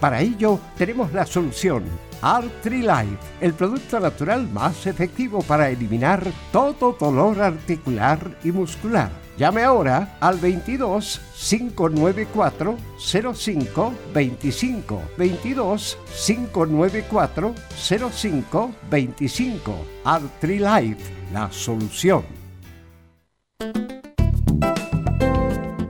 Para ello tenemos la solución. Life, el producto natural más efectivo para eliminar todo dolor articular y muscular. Llame ahora al 22 594 05 25 22 594 05 25 Life, la solución.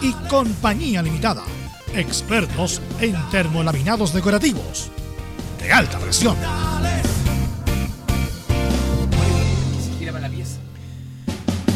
y Compañía Limitada expertos en termolaminados decorativos de alta presión.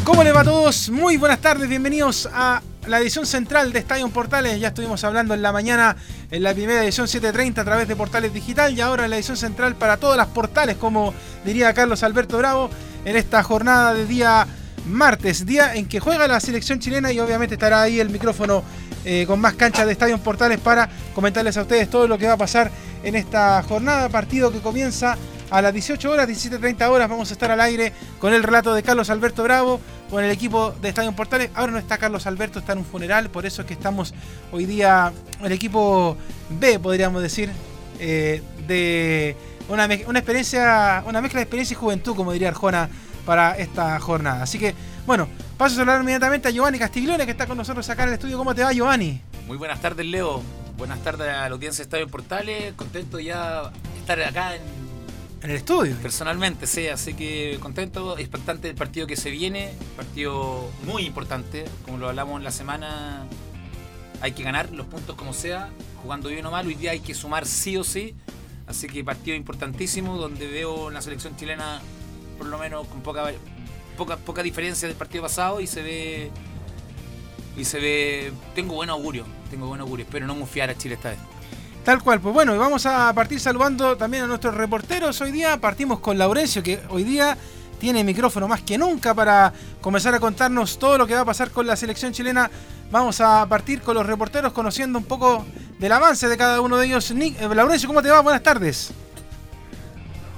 ¿Cómo le va a todos? Muy buenas tardes, bienvenidos a la edición central de Estadio Portales. Ya estuvimos hablando en la mañana en la primera edición 7.30 a través de Portales Digital y ahora en la edición central para todas las portales, como diría Carlos Alberto Bravo, en esta jornada de día martes, día en que juega la selección chilena y obviamente estará ahí el micrófono eh, con más canchas de Estadio Portales para comentarles a ustedes todo lo que va a pasar en esta jornada, partido que comienza a las 18 horas, 17.30 horas, vamos a estar al aire con el relato de Carlos Alberto Bravo, con el equipo de Estadio Portales. Ahora no está Carlos Alberto, está en un funeral, por eso es que estamos hoy día, el equipo B, podríamos decir, eh, de una, una, experiencia, una mezcla de experiencia y juventud, como diría Arjona, para esta jornada. Así que, bueno, paso a saludar inmediatamente a Giovanni Castiglione, que está con nosotros acá en el estudio. ¿Cómo te va, Giovanni? Muy buenas tardes, Leo. Buenas tardes a la audiencia de Estadio Portales. Contento ya de estar acá en, en el estudio. Personalmente, sí, así que contento, expectante del partido que se viene. Partido muy importante, como lo hablamos en la semana. Hay que ganar los puntos como sea, jugando bien o mal. Hoy día hay que sumar sí o sí. Así que partido importantísimo, donde veo la selección chilena, por lo menos con poca poca, poca diferencia del partido pasado y se ve. Y se ve. Tengo buen augurio. Tengo buen augurio. Espero no mufiar a Chile esta vez. Tal cual, pues bueno, vamos a partir saludando también a nuestros reporteros hoy día. Partimos con Laurencio, que hoy día tiene micrófono más que nunca para comenzar a contarnos todo lo que va a pasar con la selección chilena. Vamos a partir con los reporteros conociendo un poco del avance de cada uno de ellos. Nick, eh, Laurencio, ¿cómo te va? Buenas tardes.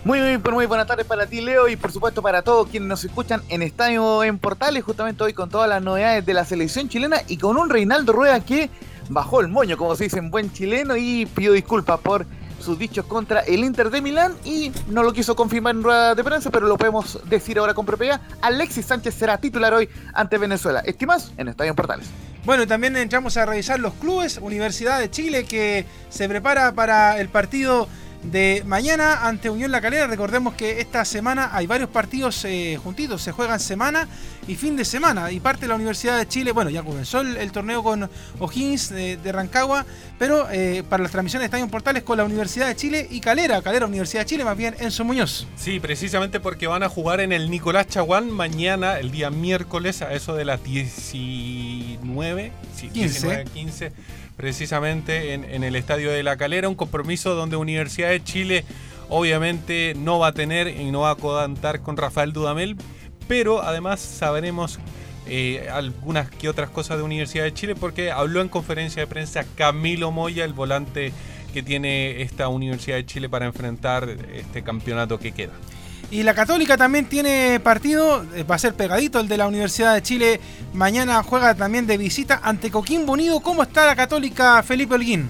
Muy, muy, muy buenas tardes para ti, Leo, y por supuesto para todos quienes nos escuchan en Estadio en Portales, justamente hoy con todas las novedades de la selección chilena y con un Reinaldo Rueda que bajó el moño, como se dice en buen chileno, y pidió disculpas por sus dichos contra el Inter de Milán y no lo quiso confirmar en rueda de prensa, pero lo podemos decir ahora con propiedad. Alexis Sánchez será titular hoy ante Venezuela. Estimas en Estadio en Portales. Bueno, también entramos a revisar los clubes. Universidad de Chile que se prepara para el partido de mañana ante Unión La Calera. Recordemos que esta semana hay varios partidos eh, juntitos, se juegan semana y fin de semana. Y parte de la Universidad de Chile, bueno, ya comenzó el, torneo con O'Higgins de, Rancagua, pero eh, para las transmisiones de Estadio Portales con la Universidad de Chile y Calera, Calera Universidad de Chile, más bien Enzo Muñoz. Sí, precisamente porque van a jugar en el Nicolás Chaguán mañana, el día miércoles, a eso de las 19, sí, 15. 15 precisamente en, el Estadio de la Calera, un compromiso donde Universidad de Chile obviamente no va a tener y no va a contar con Rafael Dudamel, pero además sabremos eh, algunas que otras cosas de Universidad de Chile porque habló en conferencia de prensa Camilo Moya, el volante que tiene esta Universidad de Chile para enfrentar este campeonato que queda. Y la Católica también tiene partido, eh, va a ser pegadito el de la Universidad de Chile. Mañana juega también de visita ante Coquimbo Unido. ¿Cómo está la Católica, Felipe Holguín?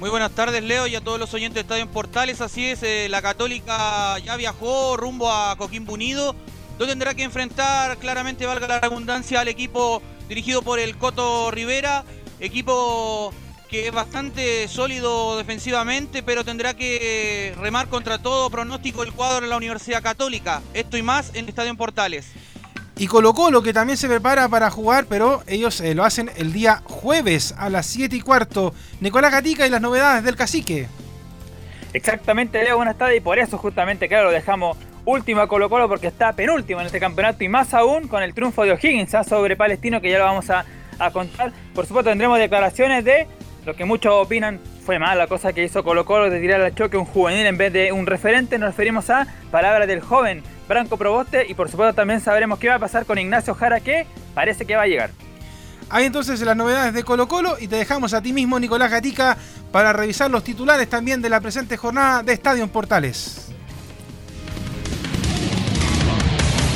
Muy buenas tardes, Leo, y a todos los oyentes de Estadio en Portales. Así es, eh, la Católica ya viajó rumbo a Coquimbo Unido, donde tendrá que enfrentar, claramente, valga la redundancia, al equipo dirigido por el Coto Rivera. Equipo que es bastante sólido defensivamente, pero tendrá que remar contra todo pronóstico el cuadro de la Universidad Católica. Esto y más en Estadio en Portales. Y Colo Colo que también se prepara para jugar, pero ellos eh, lo hacen el día jueves a las 7 y cuarto. Nicolás Gatica y las novedades del cacique. Exactamente, Leo, buenas tardes. Y por eso justamente, claro, lo dejamos último a Colo Colo porque está penúltimo en este campeonato y más aún con el triunfo de O'Higgins ¿ah? sobre Palestino que ya lo vamos a, a contar. Por supuesto tendremos declaraciones de lo que muchos opinan fue mal la cosa que hizo Colo Colo de tirar al choque un juvenil en vez de un referente. Nos referimos a palabras del joven Branco Proboste y por supuesto también sabremos qué va a pasar con Ignacio Jara que parece que va a llegar. Hay entonces las novedades de Colo Colo y te dejamos a ti mismo, Nicolás Gatica, para revisar los titulares también de la presente jornada de Estadio en Portales.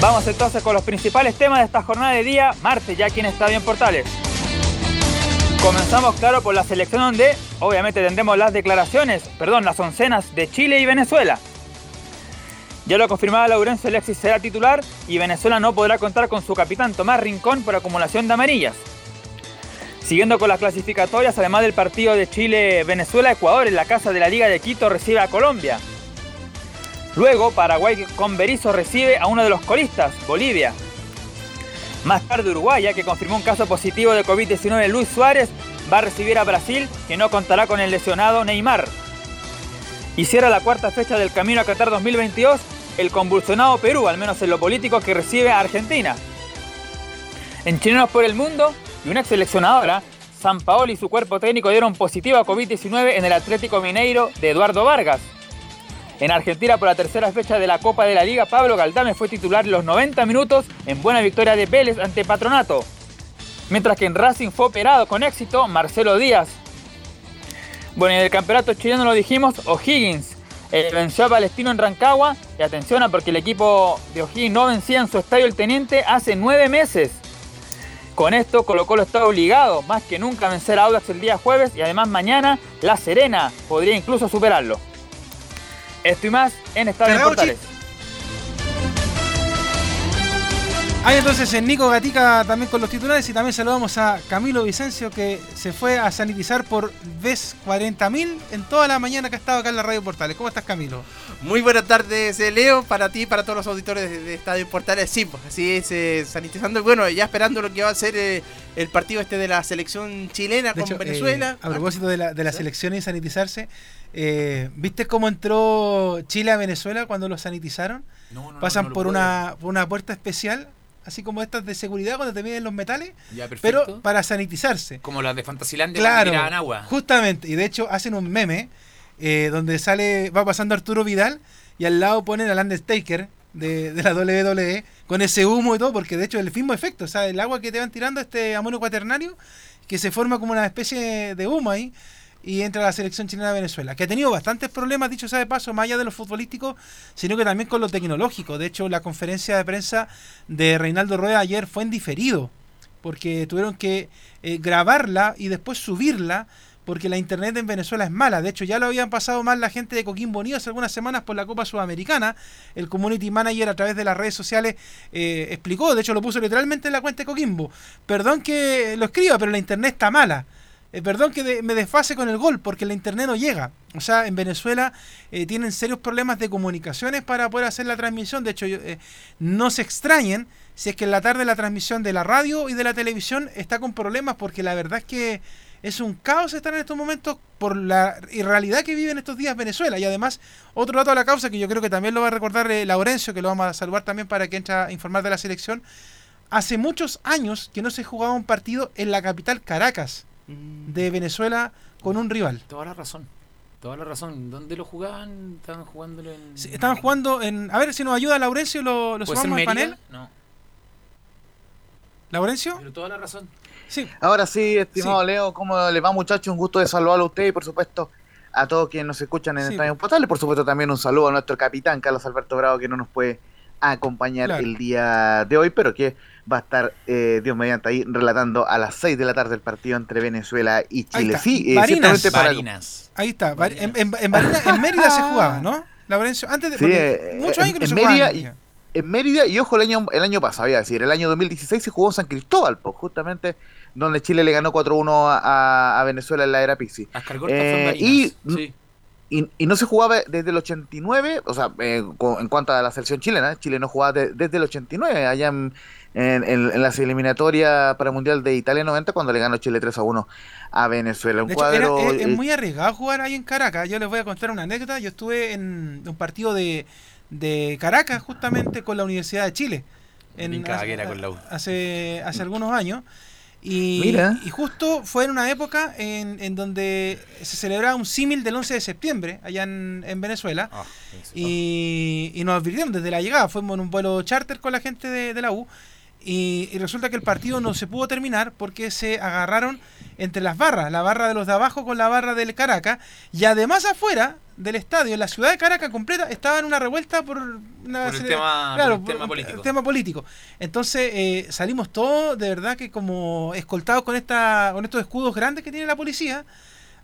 Vamos entonces con los principales temas de esta jornada de día, martes, ya aquí en Estadio en Portales. Comenzamos, claro, por la selección donde obviamente tendremos las declaraciones, perdón, las oncenas de Chile y Venezuela. Ya lo confirmaba Laurencio Alexis será titular y Venezuela no podrá contar con su capitán Tomás Rincón por acumulación de amarillas. Siguiendo con las clasificatorias, además del partido de Chile-Venezuela, Ecuador en la casa de la Liga de Quito recibe a Colombia. Luego, Paraguay con Berizzo recibe a uno de los colistas, Bolivia. Más tarde Uruguay, ya que confirmó un caso positivo de COVID-19 Luis Suárez, va a recibir a Brasil, que no contará con el lesionado Neymar. Y cierra la cuarta fecha del Camino a Qatar 2022 el convulsionado Perú, al menos en lo político, que recibe a Argentina. En Chilenos por el Mundo y una ex seleccionadora, San Paolo y su cuerpo técnico dieron positivo a COVID-19 en el Atlético Mineiro de Eduardo Vargas. En Argentina, por la tercera fecha de la Copa de la Liga, Pablo Galdame fue titular los 90 minutos en buena victoria de Vélez ante Patronato. Mientras que en Racing fue operado con éxito Marcelo Díaz. Bueno, en el campeonato chileno lo dijimos, O'Higgins eh, venció a Palestino en Rancagua. Y atención, porque el equipo de O'Higgins no vencía en su estadio El Teniente hace nueve meses. Con esto, Colo Colo está obligado más que nunca a vencer a Audax el día jueves y además mañana La Serena podría incluso superarlo. Esto y más en Estadio Portales. Hay entonces en Nico Gatica también con los titulares y también saludamos a Camilo Vicencio que se fue a sanitizar por vez 40.000 en toda la mañana que ha estado acá en la Radio Portales. ¿Cómo estás Camilo? Muy buenas tardes eh, Leo, para ti y para todos los auditores de, Estadio Portales. Sí, pues así es, eh, sanitizando. Bueno, ya esperando lo que va a ser eh, el partido este de la selección chilena con Venezuela. a propósito de la, de la selección y sanitizarse, ¿viste cómo entró Chile a Venezuela cuando lo sanitizaron? Pasan por, una, por una puerta especial así como estas de seguridad cuando te miden los metales, pero para sanitizarse. Como las de Fantasilandia claro, que agua. Justamente, y de hecho hacen un meme eh, donde sale, va pasando Arturo Vidal y al lado ponen al Undertaker de, de, la WWE con ese humo y todo, porque de hecho es el mismo efecto, o sea, el agua que te van tirando este amonio cuaternario, que se forma como una especie de humo ahí, y entra la selección chilena de Venezuela, que ha tenido bastantes problemas, dicho sea de paso, más allá de los futbolísticos, sino que también con lo tecnológico. De hecho, la conferencia de prensa de Reinaldo Rueda ayer fue en diferido, porque tuvieron que eh, grabarla y después subirla, porque la internet en Venezuela es mala. De hecho, ya lo habían pasado mal la gente de Coquimbo Unido hace algunas semanas por la Copa Sudamericana. El community manager a través de las redes sociales eh, explicó, de hecho lo puso literalmente en la cuenta de Coquimbo. Perdón que lo escriba, pero la internet está mala. Eh, perdón que me desfase con el gol, porque la internet no llega. O sea, en Venezuela eh, tienen serios problemas de comunicaciones para poder hacer la transmisión. De hecho, eh, no se extrañen si es que en la tarde la transmisión de la radio y de la televisión está con problemas, porque la verdad es que es un caos estar en estos momentos por la irrealidad que vive en estos días Venezuela. Y además, otro dato a la causa que yo creo que también lo va a recordar Laurencio, que lo vamos a saludar también para que entre a informar de la selección. Hace muchos años que no se jugaba un partido en la capital Caracas de Venezuela con un rival. Toda la razón. Toda la razón. ¿Dónde lo jugaban? Estaban jugándolo en. estaban jugando en. A ver si nos ayuda Laurencio, lo, lo sumamos al panel. No. ¿Laurencio? Pero toda la razón. Sí. Ahora sí, estimado Leo, ¿cómo le va, muchacho? Un gusto de saludarlo a usted y, por supuesto, a todos quienes nos escuchan en el Estadio Portal. Y, por supuesto, también un saludo a nuestro capitán, Carlos Alberto Bravo, que no nos puede acompañar el día de hoy, pero que va a estar eh, Dios mediante ahí relatando a las 6 de la tarde el partido entre Venezuela y Chile. Sí, eh, Barinas. Ahí está. En, en, en, Mérida se jugaba, ¿no? antes de. Sí, eh, muchos años que no se Mérida y, en Mérida, y ojo, el año, el año pasado, voy a decir, el año 2016 se jugó en San Cristóbal, pues, justamente donde Chile le ganó 4-1 a, a, Venezuela en la era Pixi. Eh, y, sí. y, y, no se jugaba desde el 89, o sea, eh, en cuanto a la selección chilena, Chile no jugaba desde el 89, allá en, en, las eliminatorias para el Mundial de Italia 90 cuando le ganó Chile 3 a 1 a Venezuela. Un cuadro, es, muy arriesgado jugar ahí en Caracas. Yo les voy a contar una anécdota. Yo estuve en un partido de, de Caracas justamente con la Universidad de Chile. En, hace, con la hace, hace algunos años. Y, y, justo fue en una época en, en donde se celebraba un símil del 11 de septiembre allá en, en Venezuela. Ah, y, y, nos advirtieron desde la llegada. Fuimos en un vuelo charter con la gente de, de la U. Y, resulta que el partido no se pudo terminar porque se agarraron entre las barras, la barra de los de abajo con la barra del Caracas, y además afuera del estadio, en la ciudad de Caracas completa, estaba en una revuelta por, una el, tema, político. tema político. Entonces eh, salimos todos, de verdad que como escoltados con, esta, con estos escudos grandes que tiene la policía,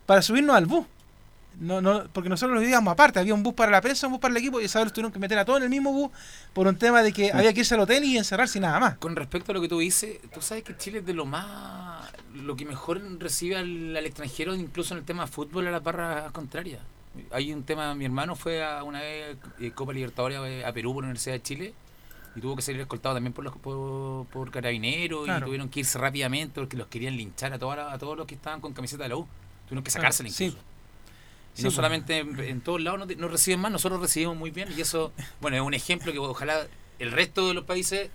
para subirnos al bus. No, no, porque nosotros lo vivíamos aparte, había un bus para la prensa, un bus para el equipo, y esa vez tuvieron que meter a todos en el mismo bus por un tema de que había que irse al hotel y encerrarse y nada más. Con respecto a lo que tú dices, tú sabes que Chile es de lo más, lo que mejor recibe al, extranjero, incluso en el tema de fútbol, a la barra contraria. Hay un tema, mi hermano fue a una vez eh, Copa Libertadores a Perú por la Universidad de Chile y tuvo que salir escoltado también por los por, carabineros y tuvieron que irse rápidamente porque los querían linchar a, toda, a todos los que estaban con camiseta de la U. Tuvieron que sacársela incluso. Sí no solamente en, todos lados no, reciben más, nosotros recibimos muy bien y eso, bueno, es un ejemplo que ojalá el resto de los países...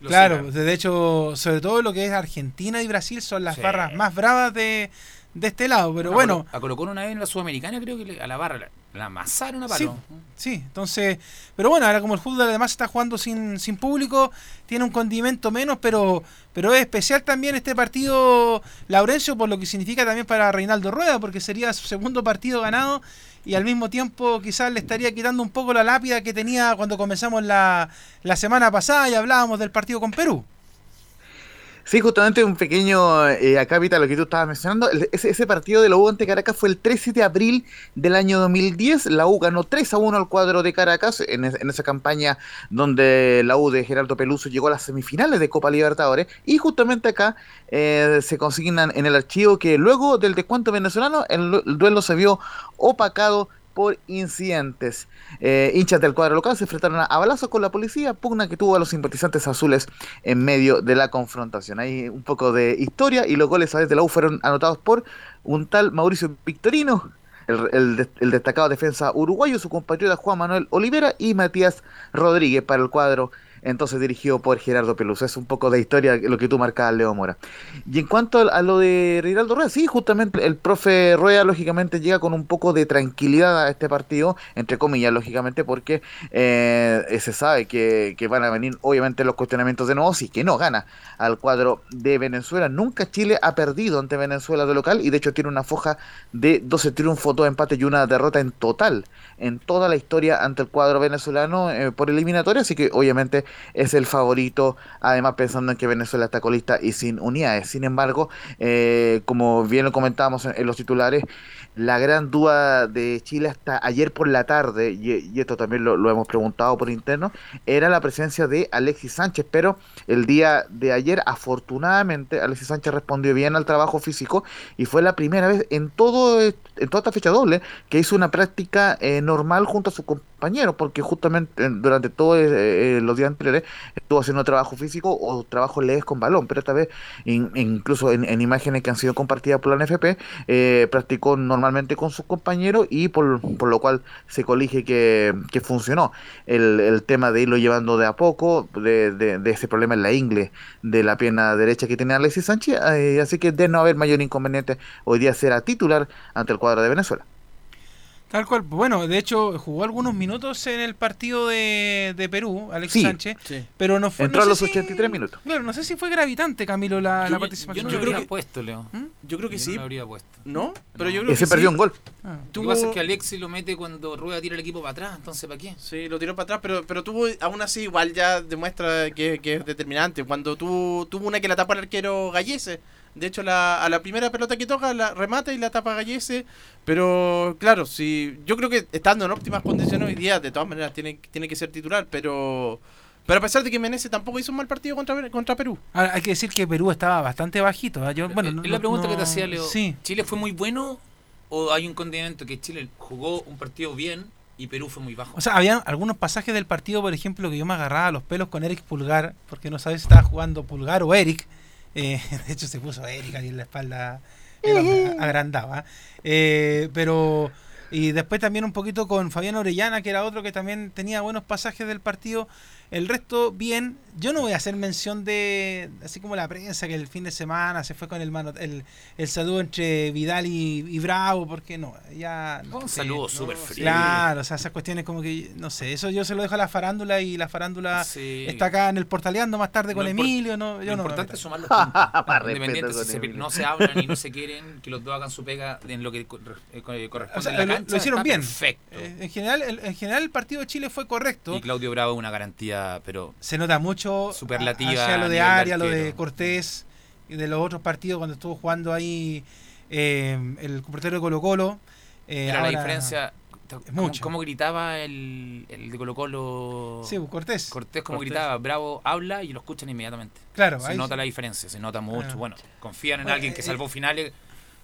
claro, de hecho, sobre todo lo que es Argentina y Brasil son las barras más bravas de, de este lado, pero bueno. A colocó una vez en la Sudamericana, creo que a la barra la, amasaron a palo. Sí, entonces, pero bueno, ahora como el fútbol además está jugando sin, sin público, tiene un condimento menos, pero, pero es especial también este partido, Laurencio, por lo que significa también para Reinaldo Rueda, porque sería su segundo partido ganado y al mismo tiempo quizás le estaría quitando un poco la lápida que tenía cuando comenzamos la, la semana pasada y hablábamos del partido con Perú. Sí, justamente un pequeño eh, acápita lo que tú estabas mencionando. ese, partido de la U ante Caracas fue el 13 de abril del año 2010. La U ganó 3 a 1 al cuadro de Caracas en, esa campaña donde la U de Gerardo Peluso llegó a las semifinales de Copa Libertadores. Y justamente acá eh, se consignan en el archivo que luego del descuento venezolano el duelo se vio opacado por incidentes. Eh, hinchas del cuadro local se enfrentaron a, balazos con la policía, pugna que tuvo a los simpatizantes azules en medio de la confrontación. Hay un poco de historia y los goles a vez de la U fueron anotados por un tal Mauricio Victorino, el, el, destacado defensa uruguayo, su compatriota Juan Manuel Olivera y Matías Rodríguez para el cuadro entonces dirigido por Gerardo Peluso. Es un poco de historia lo que tú marcabas, Leo Mora. Y en cuanto a lo de Reinaldo Rueda, sí, justamente el profe Rueda lógicamente llega con un poco de tranquilidad a este partido, entre comillas, lógicamente, porque eh, se sabe que, que, van a venir obviamente los cuestionamientos de nuevo, sí que no gana al cuadro de Venezuela. Nunca Chile ha perdido ante Venezuela de local y de hecho tiene una foja de 12 triunfos, 2 empates y una derrota en total en toda la historia ante el cuadro venezolano eh, por eliminatoria, así que obviamente es el favorito, además pensando en que Venezuela está colista y sin unidades. Sin embargo, eh, como bien lo comentábamos en los titulares, la gran duda de Chile hasta ayer por la tarde, y, esto también lo, hemos preguntado por interno, era la presencia de Alexis Sánchez, pero el día de ayer afortunadamente Alexis Sánchez respondió bien al trabajo físico y fue la primera vez en todo en toda esta fecha doble que hizo una práctica eh, normal junto a su compañero, porque justamente durante todos eh, eh, los días anteriores estuvo haciendo trabajo físico o trabajo leves con balón, pero esta vez incluso en, imágenes que han sido compartidas por la NFP, practicó normal normalmente con sus compañeros y por, por lo cual se colige que, que funcionó. El, el, tema de irlo llevando de a poco, de, de, ese problema en la ingle de la pierna derecha que tenía Alexis Sánchez, eh, así que de no haber mayor inconveniente, hoy día será titular ante el cuadro de Venezuela. Tal cual. Bueno, de hecho, jugó algunos minutos en el partido de, de Perú, Alexis Sánchez, pero no fue. Entró a los 83 minutos. Claro, no sé si fue gravitante, Camilo, la, la participación. Yo, creo que puesto, Leo. ¿Mm? Yo creo que sí. No habría puesto. ¿No? Pero yo creo que se perdió un gol. Ah. Lo que pasa es que Alexis lo mete cuando Rueda tira el equipo para atrás, entonces ¿para qué? Sí, lo tiró para atrás, pero, pero tuvo, aún así, igual ya demuestra que, que es determinante. Cuando tuvo, tuvo una que la tapa el arquero Gallese de hecho, la, a la primera pelota que toca, la remata y la tapa Gallese. Pero claro, si yo creo que estando en óptimas condiciones hoy día, de todas maneras, tiene, tiene que ser titular. Pero pero a pesar de que Menezes tampoco hizo un mal partido contra, contra Perú. hay que decir que Perú estaba bastante bajito. ¿ah? Yo, bueno, es la pregunta que te hacía, Leo. ¿Chile fue muy bueno o hay un condimento que Chile jugó un partido bien y Perú fue muy bajo? O sea, había algunos pasajes del partido, por ejemplo, que yo me agarraba los pelos con Eric Pulgar, porque no sabes si estaba jugando Pulgar o Eric. Eh, de hecho, se puso Erika y en la espalda agrandaba. Eh, pero. Y después también un poquito con Fabián Orellana, que era otro que también tenía buenos pasajes del partido. El resto, bien. Yo no voy a hacer mención de, así como la prensa, que el fin de semana se fue con el mano, el, el saludo entre Vidal y, Bravo, porque no, ya... un saludo súper frío. Claro, o sea, esas cuestiones como que, no sé, eso yo se lo dejo a la farándula y la farándula está acá en el portaleando más tarde con Emilio, no, yo lo no importante es sumar los puntos. Independientes, si no se hablan y no se quieren, que los dos hagan su pega en lo que eh, corresponde a la cancha. Lo hicieron bien. Perfecto. Eh, en, general, el, en general, el partido de Chile fue correcto. Y Claudio Bravo una garantía, pero... Se nota mucho superlativa. lo de Aria, lo de Cortés y de los otros partidos cuando estuvo jugando ahí eh, el portero de Colo Colo. Eh, la diferencia. Es ¿Cómo, gritaba el, el, de Colo Colo? Sí, pues, Cortés. Cortés, como gritaba, Bravo habla y lo escuchan inmediatamente. Claro, se nota la diferencia, se nota mucho. Ah. Bueno, confían en alguien que eh, salvó finales,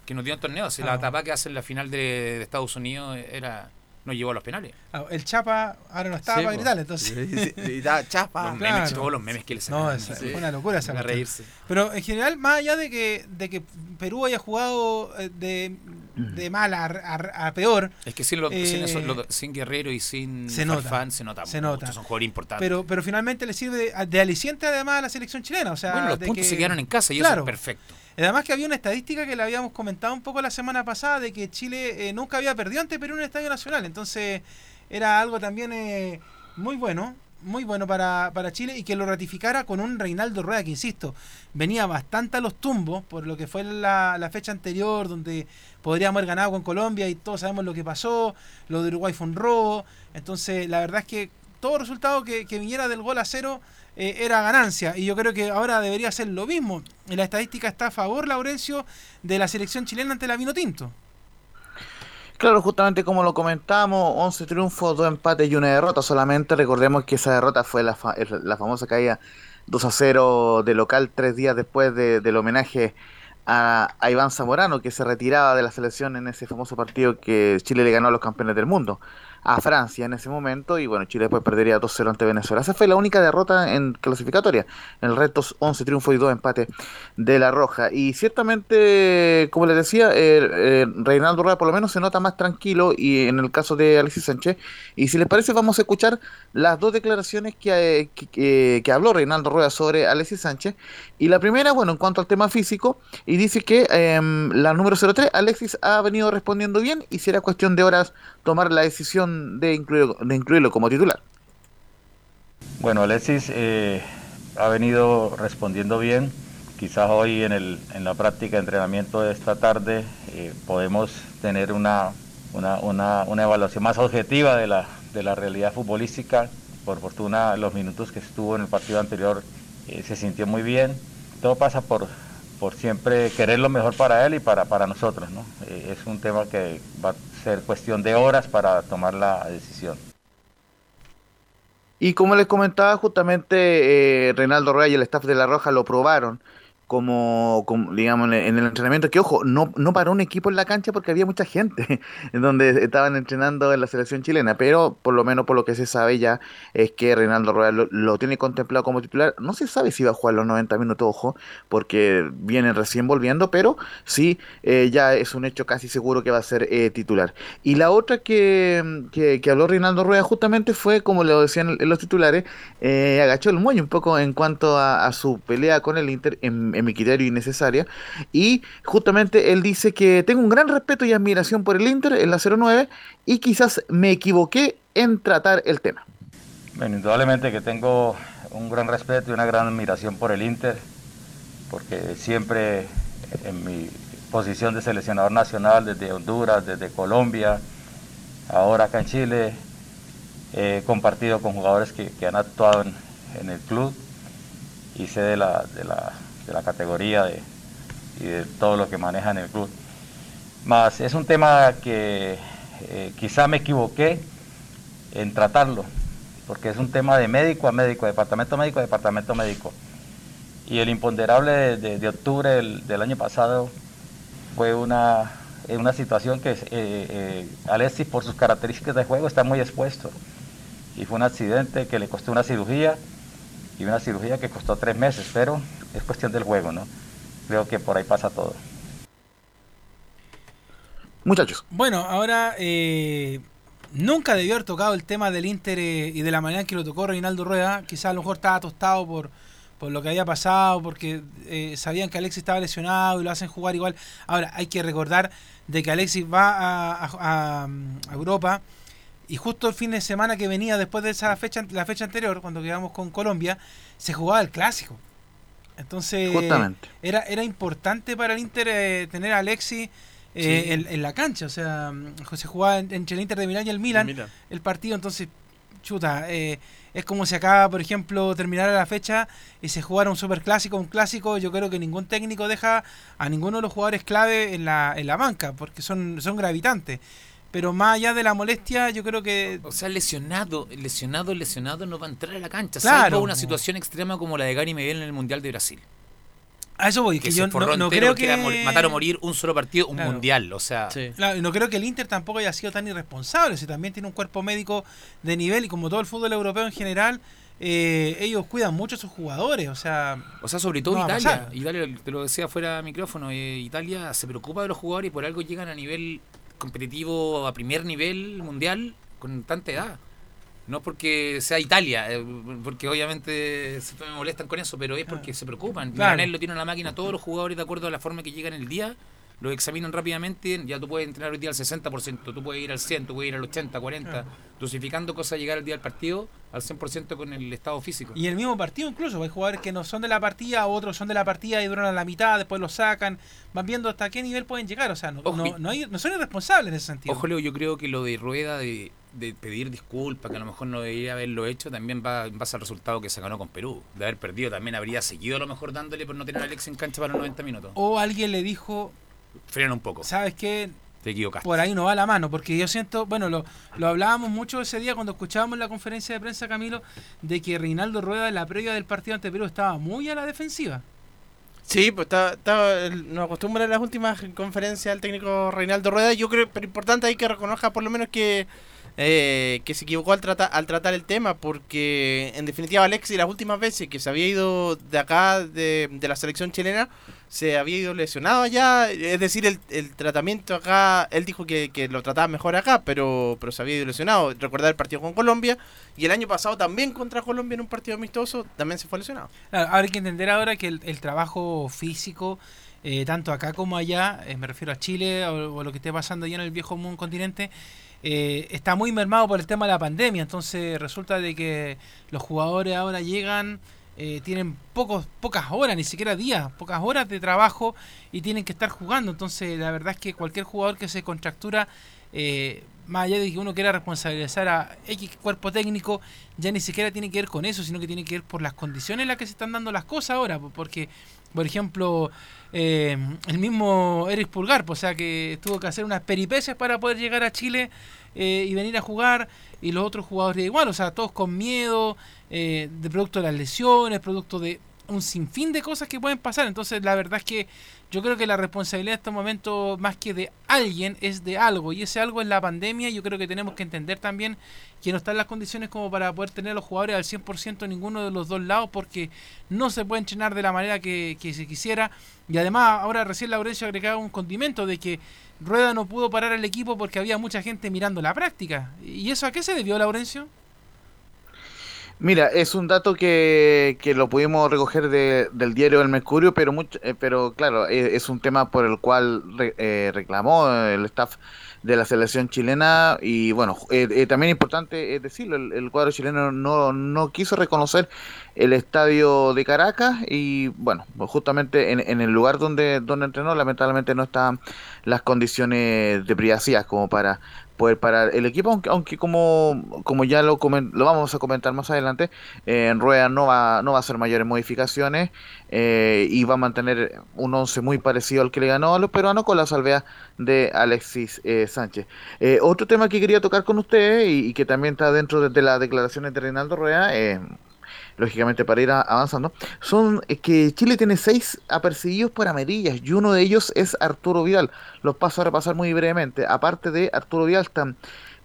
que nos dio un torneo. Si la ah. tapa que hace en la final de, de Estados Unidos era no llevó a los penales. Ah, el Chapa ahora no estaba para gritarle, entonces. Y da Chapa. Los memes, todos los memes que le sacaron. No, es, una locura esa reírse. Pero en general, más allá de que, de que Perú haya jugado eh, de, de mal a, a, peor. Es que sin, lo, sin, eso, eh, sin, Guerrero y sin se nota, Farfán se nota. Se nota. Son jugadores importantes. Pero, pero finalmente le sirve de, aliciente además a la selección chilena. O sea, bueno, los puntos se quedaron en casa y eso es perfecto. Además que había una estadística que le habíamos comentado un poco la semana pasada de que Chile eh, nunca había perdido ante Perú en el Estadio Nacional. Entonces era algo también eh, muy bueno, muy bueno para, para, Chile y que lo ratificara con un Reinaldo Rueda que, insisto, venía bastante a los tumbos por lo que fue la, la, fecha anterior donde podríamos haber ganado con Colombia y todos sabemos lo que pasó, lo de Uruguay fue un robo, entonces la verdad es que todo resultado que, que viniera del gol a cero eh, era ganancia y yo creo que ahora debería ser lo mismo. La estadística está a favor, Laurencio, de la selección chilena ante la Vino Tinto. Claro, justamente como lo comentamos, 11 triunfos, 2 empates y una derrota. Solamente recordemos que esa derrota fue la, la famosa caída 2 a 0 de local tres días después del homenaje a, Iván Zamorano, que se retiraba de la selección en ese famoso partido que Chile le ganó a los campeones del mundo, a Francia en ese momento y bueno, Chile después perdería 2-0 ante Venezuela. Esa fue la única derrota en clasificatoria. En el resto 11 triunfos y 2 empates de la Roja. Y ciertamente, como les decía, eh, Reinaldo Rueda por lo menos se nota más tranquilo y en el caso de Alexis Sánchez. Y si les parece vamos a escuchar las dos declaraciones que, que, que habló Reinaldo Rueda sobre Alexis Sánchez. Y la primera, bueno, en cuanto al tema físico, y dice que em, la número 03, Alexis ha venido respondiendo bien y será cuestión de horas tomar la decisión de incluirlo, de incluirlo como titular. Bueno, Alexis eh, ha venido respondiendo bien. Quizás hoy en, el, en la práctica de entrenamiento de esta tarde eh, podemos tener una, una, una, una, evaluación más objetiva de la, de la realidad futbolística. Por fortuna, los minutos que estuvo en el partido anterior eh, se sintió muy bien. Todo pasa por, por siempre querer lo mejor para él y para, para nosotros. ¿no? es un tema que va a ser cuestión de horas para tomar la decisión. Y como les comentaba, justamente eh, Reinaldo Rueda y el staff de La Roja lo probaron como, digamos, en el entrenamiento, que ojo, no, no paró un equipo en la cancha porque había mucha gente en donde estaban entrenando en la selección chilena, pero por lo menos por lo que se sabe ya es que Reinaldo Rueda lo, tiene contemplado como titular. No se sabe si va a jugar los 90 minutos, ojo, porque viene recién volviendo, pero sí, eh, ya es un hecho casi seguro que va a ser eh, titular. Y la otra que, que, habló Reinaldo Rueda justamente fue, como le decían los titulares, eh, agachó el muelle un poco en cuanto a, su pelea con el Inter en mi criterio innecesaria. Y justamente él dice que tengo un gran respeto y admiración por el Inter en la 09 y quizás me equivoqué en tratar el tema. Indudablemente que tengo un gran respeto y una gran admiración por el Inter, porque siempre en mi posición de seleccionador nacional desde Honduras, desde Colombia, ahora acá en Chile, he compartido con jugadores que, han actuado en, el club y sé de la de la categoría de, y de todo lo que maneja en el club. Más es un tema que eh, quizá me equivoqué en tratarlo, porque es un tema de médico a médico, departamento médico a departamento médico. Y el imponderable de, octubre del, año pasado fue una, una situación que eh, eh, Alexis, por sus características de juego, está muy expuesto. Y fue un accidente que le costó una cirugía y una cirugía que costó tres meses, pero es cuestión del juego, ¿no? Creo que por ahí pasa todo. Muchachos. Bueno, ahora eh, nunca debió haber tocado el tema del Inter eh, y de la manera en que lo tocó Reinaldo Rueda. Quizás a lo mejor estaba tostado por, por lo que había pasado, porque eh, sabían que Alexis estaba lesionado y lo hacen jugar igual. Ahora, hay que recordar de que Alexis va a, a Europa y justo el fin de semana que venía después de esa fecha, la fecha anterior, cuando quedamos con Colombia, se jugaba el clásico. Entonces era era importante para el Inter eh, tener a Alexis eh, en, la cancha. O sea, mm, se jugaba entre el Inter de Milán y el Milan, el, partido. Entonces, chuta, eh, es como si acá, por ejemplo, terminara la fecha y se jugara un super clásico, un clásico. Yo creo que ningún técnico deja a ninguno de los jugadores clave en la, en la banca, porque son, son gravitantes pero más allá de la molestia, yo creo que. O sea, lesionado, lesionado, lesionado, no va a entrar a la cancha. Claro. una situación extrema como la de Gary Medel en el Mundial de Brasil. A eso voy, que, yo no, creo que. matar o morir un solo partido, un mundial, o sea. Claro, no creo que el Inter tampoco haya sido tan irresponsable. Si también tiene un cuerpo médico de nivel y como todo el fútbol europeo en general. Eh, ellos cuidan mucho a sus jugadores, o sea... O sea, sobre todo Italia, Italia, te lo decía fuera de micrófono, eh, Italia se preocupa de los jugadores y por algo llegan a nivel competitivo a primer nivel mundial con tanta edad. No porque sea Italia, eh, porque obviamente se me molestan con eso, pero es porque se preocupan. Claro. lo tiene en la máquina, todos los jugadores de acuerdo a la forma que llegan el día, lo examinan rápidamente, ya tú puedes entrenar hoy día al 60%, tú puedes ir al 100, tú puedes ir al 80, 40, dosificando cosas, llegar al día del partido al 100% con el estado físico. Y el mismo partido incluso, hay jugadores que no son de la partida, otros son de la partida y duran a la mitad, después lo sacan, van viendo hasta qué nivel pueden llegar, o sea, no, no, hay, no son irresponsables en ese sentido. Ojo, Leo, yo creo que lo de Rueda de, pedir disculpas, que a lo mejor no debería haberlo hecho, también va en base al resultado que se ganó con Perú. De haber perdido, también habría seguido a lo mejor dándole por no tener a Alex en cancha para los 90 minutos. O alguien le dijo, frena un poco. ¿Sabes qué? Te equivocaste. Por ahí no va la mano, porque yo siento, bueno, lo, lo hablábamos mucho ese día cuando escuchábamos la conferencia de prensa, Camilo, de que Reinaldo Rueda en la previa del partido ante Perú estaba muy a la defensiva. Sí, pues está, está, nos acostumbra en las últimas conferencias el técnico Reinaldo Rueda. Yo creo, pero importante ahí que reconozca por lo menos que eh, que se equivocó al, tratar al tratar el tema, porque en definitiva Alexis las últimas veces que se había ido de acá, de, de la selección chilena, se había ido lesionado allá, es decir, el, el tratamiento acá, él dijo que, que, lo trataba mejor acá, pero, pero se había ido lesionado. Recordar el partido con Colombia, y el año pasado también contra Colombia en un partido amistoso, también se fue lesionado. Claro, hay que entender ahora que el, el trabajo físico, eh, tanto acá como allá, eh, me refiero a Chile o, o, lo que esté pasando allá en el viejo mundo continente, eh, está muy mermado por el tema de la pandemia, entonces resulta de que los jugadores ahora llegan, eh, tienen pocos, pocas horas, ni siquiera días, pocas horas de trabajo y tienen que estar jugando, entonces la verdad es que cualquier jugador que se contractura, eh, más allá de que uno quiera responsabilizar a X cuerpo técnico, ya ni siquiera tiene que ver con eso, sino que tiene que ver por las condiciones en las que se están dando las cosas ahora, porque, por ejemplo, eh, el mismo Eric Pulgar, pues, o sea que tuvo que hacer unas peripecias para poder llegar a Chile eh, y venir a jugar, y los otros jugadores igual, o sea, todos con miedo, eh, de producto de las lesiones, producto de un sinfín de cosas que pueden pasar. Entonces, la verdad es que yo creo que la responsabilidad en estos momentos, más que de alguien, es de algo. Y ese algo es la pandemia. Yo creo que tenemos que entender también que no están las condiciones como para poder tener a los jugadores al 100% en ninguno de los dos lados, porque no se puede entrenar de la manera que, que se quisiera. Y además, ahora recién Laurencio agregaba un condimento de que Rueda no pudo parar al equipo porque había mucha gente mirando la práctica. ¿Y eso a qué se debió, Laurencio? Mira, es un dato que, que lo pudimos recoger de, del diario El Mercurio, pero mucho, eh, pero claro, es, es, un tema por el cual re, eh, reclamó el staff de la selección chilena y bueno, eh, eh, también importante decirlo, el, el, cuadro chileno no, no quiso reconocer el estadio de Caracas y bueno, justamente en, en el lugar donde, donde entrenó lamentablemente no estaban las condiciones de privacidad como para poder parar el equipo, aunque, aunque como, como ya lo, lo vamos a comentar más adelante, eh, en Rueda no va, no va a hacer mayores modificaciones eh, y va a mantener un 11 muy parecido al que le ganó a los peruanos con la salvea de Alexis eh, Sánchez. Eh, otro tema que quería tocar con ustedes y, que también está dentro de, de las declaraciones de Reinaldo Rueda, lógicamente para ir avanzando, son que Chile tiene seis apercibidos por amarillas y uno de ellos es Arturo Vidal. Los paso a repasar muy brevemente. Aparte de Arturo Vidal están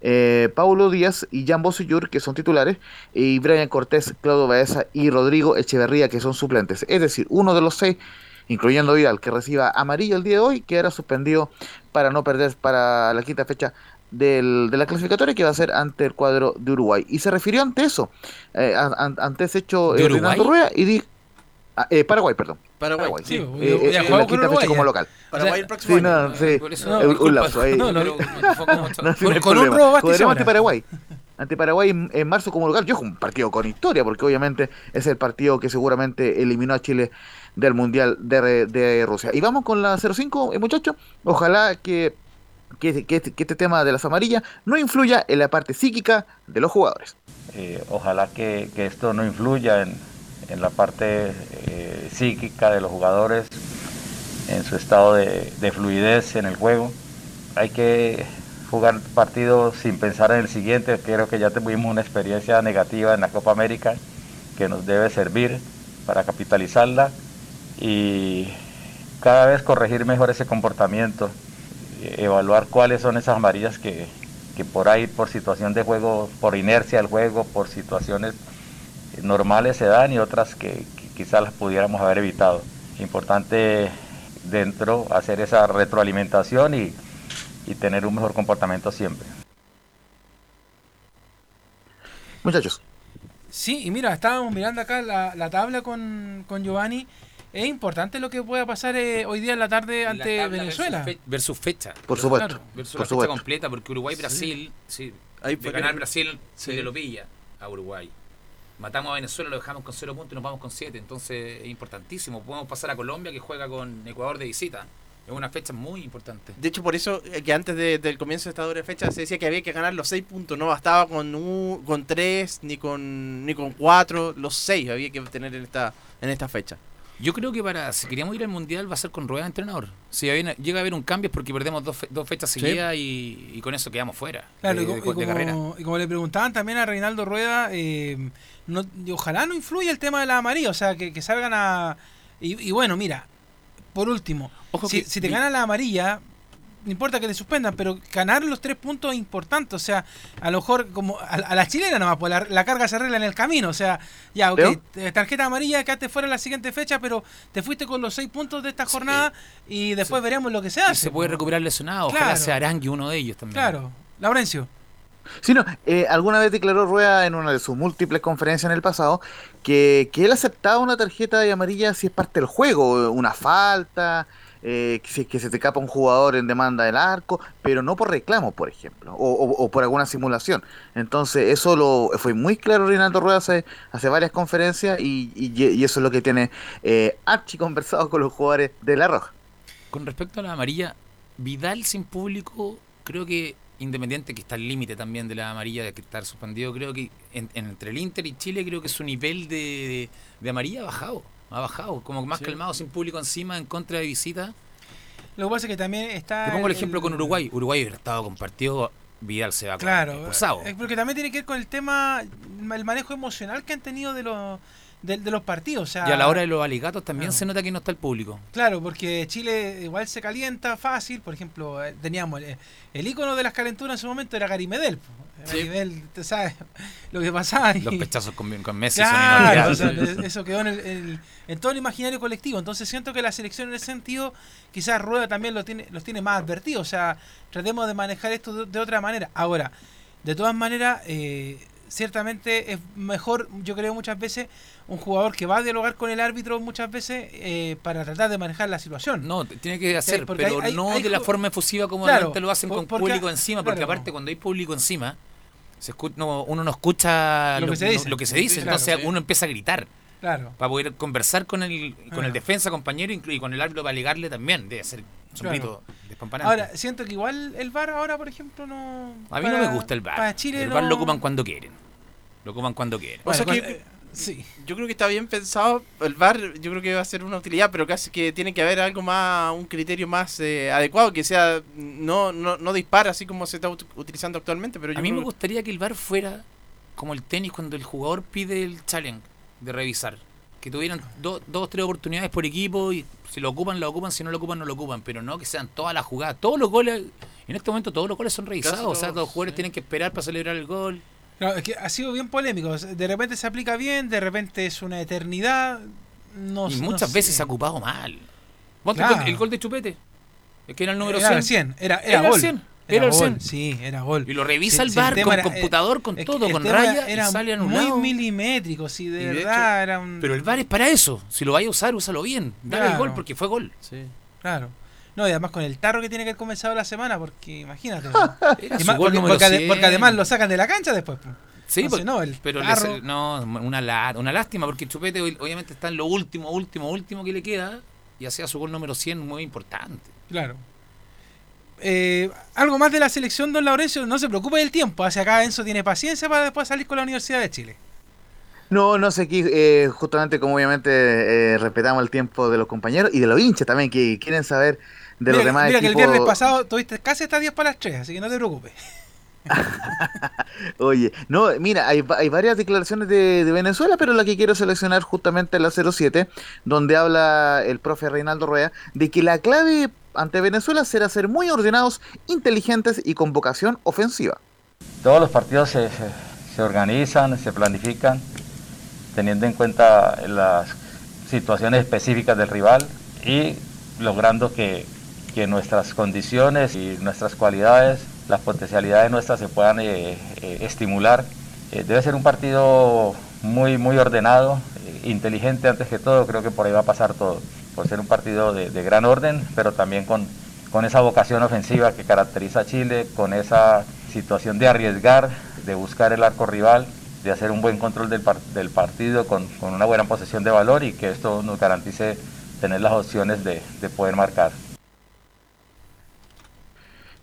eh, Paulo Díaz y Jan Bosillur, que son titulares, y Brian Cortés, Claudio Baeza y Rodrigo Echeverría, que son suplentes. Es decir, uno de los seis, incluyendo Vidal, que reciba amarillo el día de hoy, quedará suspendido para no perder para la quinta fecha del, de la clasificatoria que va a ser ante el cuadro de Uruguay. Y se refirió ante eso, eh, ante ese hecho ¿De eh, Uruguay? Renato Rueda y dijo... Eh, Paraguay, perdón. Paraguay, Paraguay sí. Eh, eh, en la quinta fecha como local. Paraguay el próximo Sí, no, sí. Por eso- un- no, un disculpa. lapso ahí. No, no, no, no con un robo Jugaremos ante Paraguay. Ante Paraguay en, en marzo como local. Yo es un partido con historia, porque obviamente es el partido que seguramente eliminó a Chile del Mundial de, de Rusia. Y vamos con la 05, eh, muchachos. Ojalá que, que, este, tema de las amarillas no influya en la parte psíquica de los jugadores. Eh, ojalá que, esto no influya en, la parte eh, psíquica de los jugadores, en su estado de, de fluidez en el juego. Hay que jugar partidos sin pensar en el siguiente. Creo que ya tuvimos una experiencia negativa en la Copa América que nos debe servir para capitalizarla y cada vez corregir mejor ese comportamiento, evaluar cuáles son esas amarillas que, que por ahí, por situación de juego, por inercia del juego, por situaciones normales se dan y otras que, que quizás las pudiéramos haber evitado. Importante dentro hacer esa retroalimentación y, y tener un mejor comportamiento siempre. Muchachos. Sí, y mira, estábamos mirando acá la, la tabla con, con Giovanni. Es importante lo que pueda pasar eh, hoy día en la tarde La ante tabla Venezuela. Versus, fe- versus fecha. Por supuesto. Claro. Versus Por la fecha completa, porque Uruguay-Brasil, sí. Ahí de ganar que- Brasil, Sí. se lo pilla a Uruguay. Matamos a Venezuela, lo dejamos con 0 puntos y nos vamos con 7. Entonces es importantísimo. Podemos pasar a Colombia, que juega con Ecuador de visita. Es una fecha muy importante. De hecho, por eso eh, que antes de- del comienzo de esta doble fecha se decía que había que ganar los seis puntos. No bastaba con un, con tres, ni con ni con cuatro, los seis había que tener en esta en esta fecha. Yo creo que para si queríamos ir al mundial va a ser con rueda de entrenador. Si llega a haber un cambio es porque perdemos dos, fe- dos fechas Sí. seguidas y, y con eso quedamos fuera Claro, de, y, de- y como, carrera. y como le preguntaban también a Reinaldo Rueda, eh, no- ojalá no influya el tema de la amarilla, o sea, que, que salgan a... Y, bueno, mira, por último, Ojo si, que- si te ganan la amarilla, no importa que te suspendan, pero ganar los tres puntos es importante. O sea, a lo mejor como a, la chilena nomás, pues la, carga se arregla en el camino. O sea, ya, ok, tarjeta amarilla, quedaste fuera en la siguiente fecha, pero te fuiste con los seis puntos de esta jornada y después veremos lo que se hace. se puede recuperar lesionado, ojalá sea Arangui uno de ellos también. Claro, Laurencio. Sí, no, eh, alguna vez declaró Rueda en una de sus múltiples conferencias en el pasado que, que él aceptaba una tarjeta de amarilla si es parte del juego, una falta, eh, es que se te capa un jugador en demanda del arco, pero no por reclamo, por ejemplo, o, por alguna simulación. Entonces, eso lo fue muy claro Rinaldo Rueda hace, hace varias conferencias y, y, eso es lo que tiene eh, Archie conversado con los jugadores de La Roja. Con respecto a la amarilla, Vidal sin público, creo que independiente que está el límite también de la amarilla de que estar suspendido, creo que entre el Inter y Chile creo que su nivel de, de amarilla ha bajado ha bajado, como más calmado, sin público encima, en contra de visita. Lo que pasa es que también está. Te pongo el ejemplo con Uruguay. Uruguay hubiera estado compartido, Vidal se va claro, es porque también tiene que ver con el tema, el manejo emocional que han tenido de los de, los partidos. y a la hora de los aligatos también se nota que no está el público. Claro, porque Chile igual se calienta fácil. Por ejemplo, eh, teníamos el, el ícono de las calenturas en su momento era Gary Medel. Sí. sabes lo que pasaba. Los pechazos con, con Messi claro, eso quedó en, en todo el imaginario colectivo. Entonces siento que la selección en ese sentido, quizás Rueda también lo tiene, los tiene más advertidos. O sea, tratemos de manejar esto de, otra manera. Ahora, de todas maneras, eh, ciertamente es mejor, yo creo muchas veces, un jugador que va a dialogar con el árbitro muchas veces eh, para tratar de manejar la situación. No, tiene que hacer, pero no de la forma efusiva como claro, lo hacen con público encima, porque aparte cuando hay público encima, se uno no escucha lo, que, se dice, entonces uno empieza a gritar. Claro. Para poder conversar con el, con el defensa compañero y con el árbitro para ligarle también. Debe ser un grito Ahora, siento que igual el VAR ahora, por ejemplo, no. A mí no me gusta el VAR. el VAR lo ocupan cuando quieren. Lo ocupan cuando quieren. o sea que, sí. Yo creo que está bien pensado. El VAR, yo creo que va a ser una utilidad, pero casi que tiene que haber algo más, un criterio más eh, adecuado, que sea. No, no, no dispara así como se está utilizando actualmente. pero A mí me gustaría que el VAR fuera como el tenis cuando el jugador pide el challenge de revisar. Que tuvieran dos dos, tres oportunidades por equipo y si lo ocupan, lo ocupan, si no lo ocupan, no lo ocupan. Pero no que sean todas las jugadas. Todos los goles, en este momento todos los goles son revisados. o sea, los jugadores tienen que esperar para celebrar el gol. No, es que ha sido bien polémico. De repente se aplica bien, de repente es una eternidad. No, y muchas veces se ha ocupado mal. El gol de Chupete. Es que era el número era 100. El 100. Era, era, era gol. 100. Era, el 100. Sí, era gol. Y lo revisa el bar con computador, con todo, con raya, era y sale anulado. Muy milimétrico, sí, de, verdad era un... Pero el bar es para eso. Si lo vaya a usar, úsalo bien. Dale el gol porque fue gol. Sí. Claro. No, y además con el tarro que tiene que haber comenzado la semana, porque imagínate. porque, además lo sacan de la cancha después. Sí, pues, no, el pero no, una, una lástima, porque Chupete obviamente está en lo último, último, último que le queda, y hacía su gol número 100 muy importante. Claro. Eh, algo más de la selección, don Laurencio, no se preocupe del tiempo, hacia acá Enzo tiene paciencia para después salir con la Universidad de Chile. No, no sé, aquí eh, justamente como obviamente eh, respetamos el tiempo de los compañeros y de los hinchas también, que quieren saber de los demás mira que el viernes pasado tuviste casi hasta 10 para las 3, así que no te preocupes. Oye, no, mira, hay, hay varias declaraciones de, Venezuela, pero la que quiero seleccionar justamente es la 07, donde habla el profe Reinaldo Rueda de que la clave ante Venezuela será ser muy ordenados, inteligentes y con vocación ofensiva. Todos los partidos se, se organizan, se planifican, teniendo en cuenta las situaciones específicas del rival y logrando que, que nuestras condiciones y nuestras cualidades las potencialidades nuestras se puedan eh, eh, estimular. Eh, debe ser un partido muy, muy ordenado, inteligente antes que todo, creo que por ahí va a pasar todo, por ser un partido de, gran orden, pero también con, con esa vocación ofensiva que caracteriza a Chile, con esa situación de arriesgar, de buscar el arco rival, de hacer un buen control del, del partido con, con, una buena posesión de valor y que esto nos garantice tener las opciones de, de poder marcar.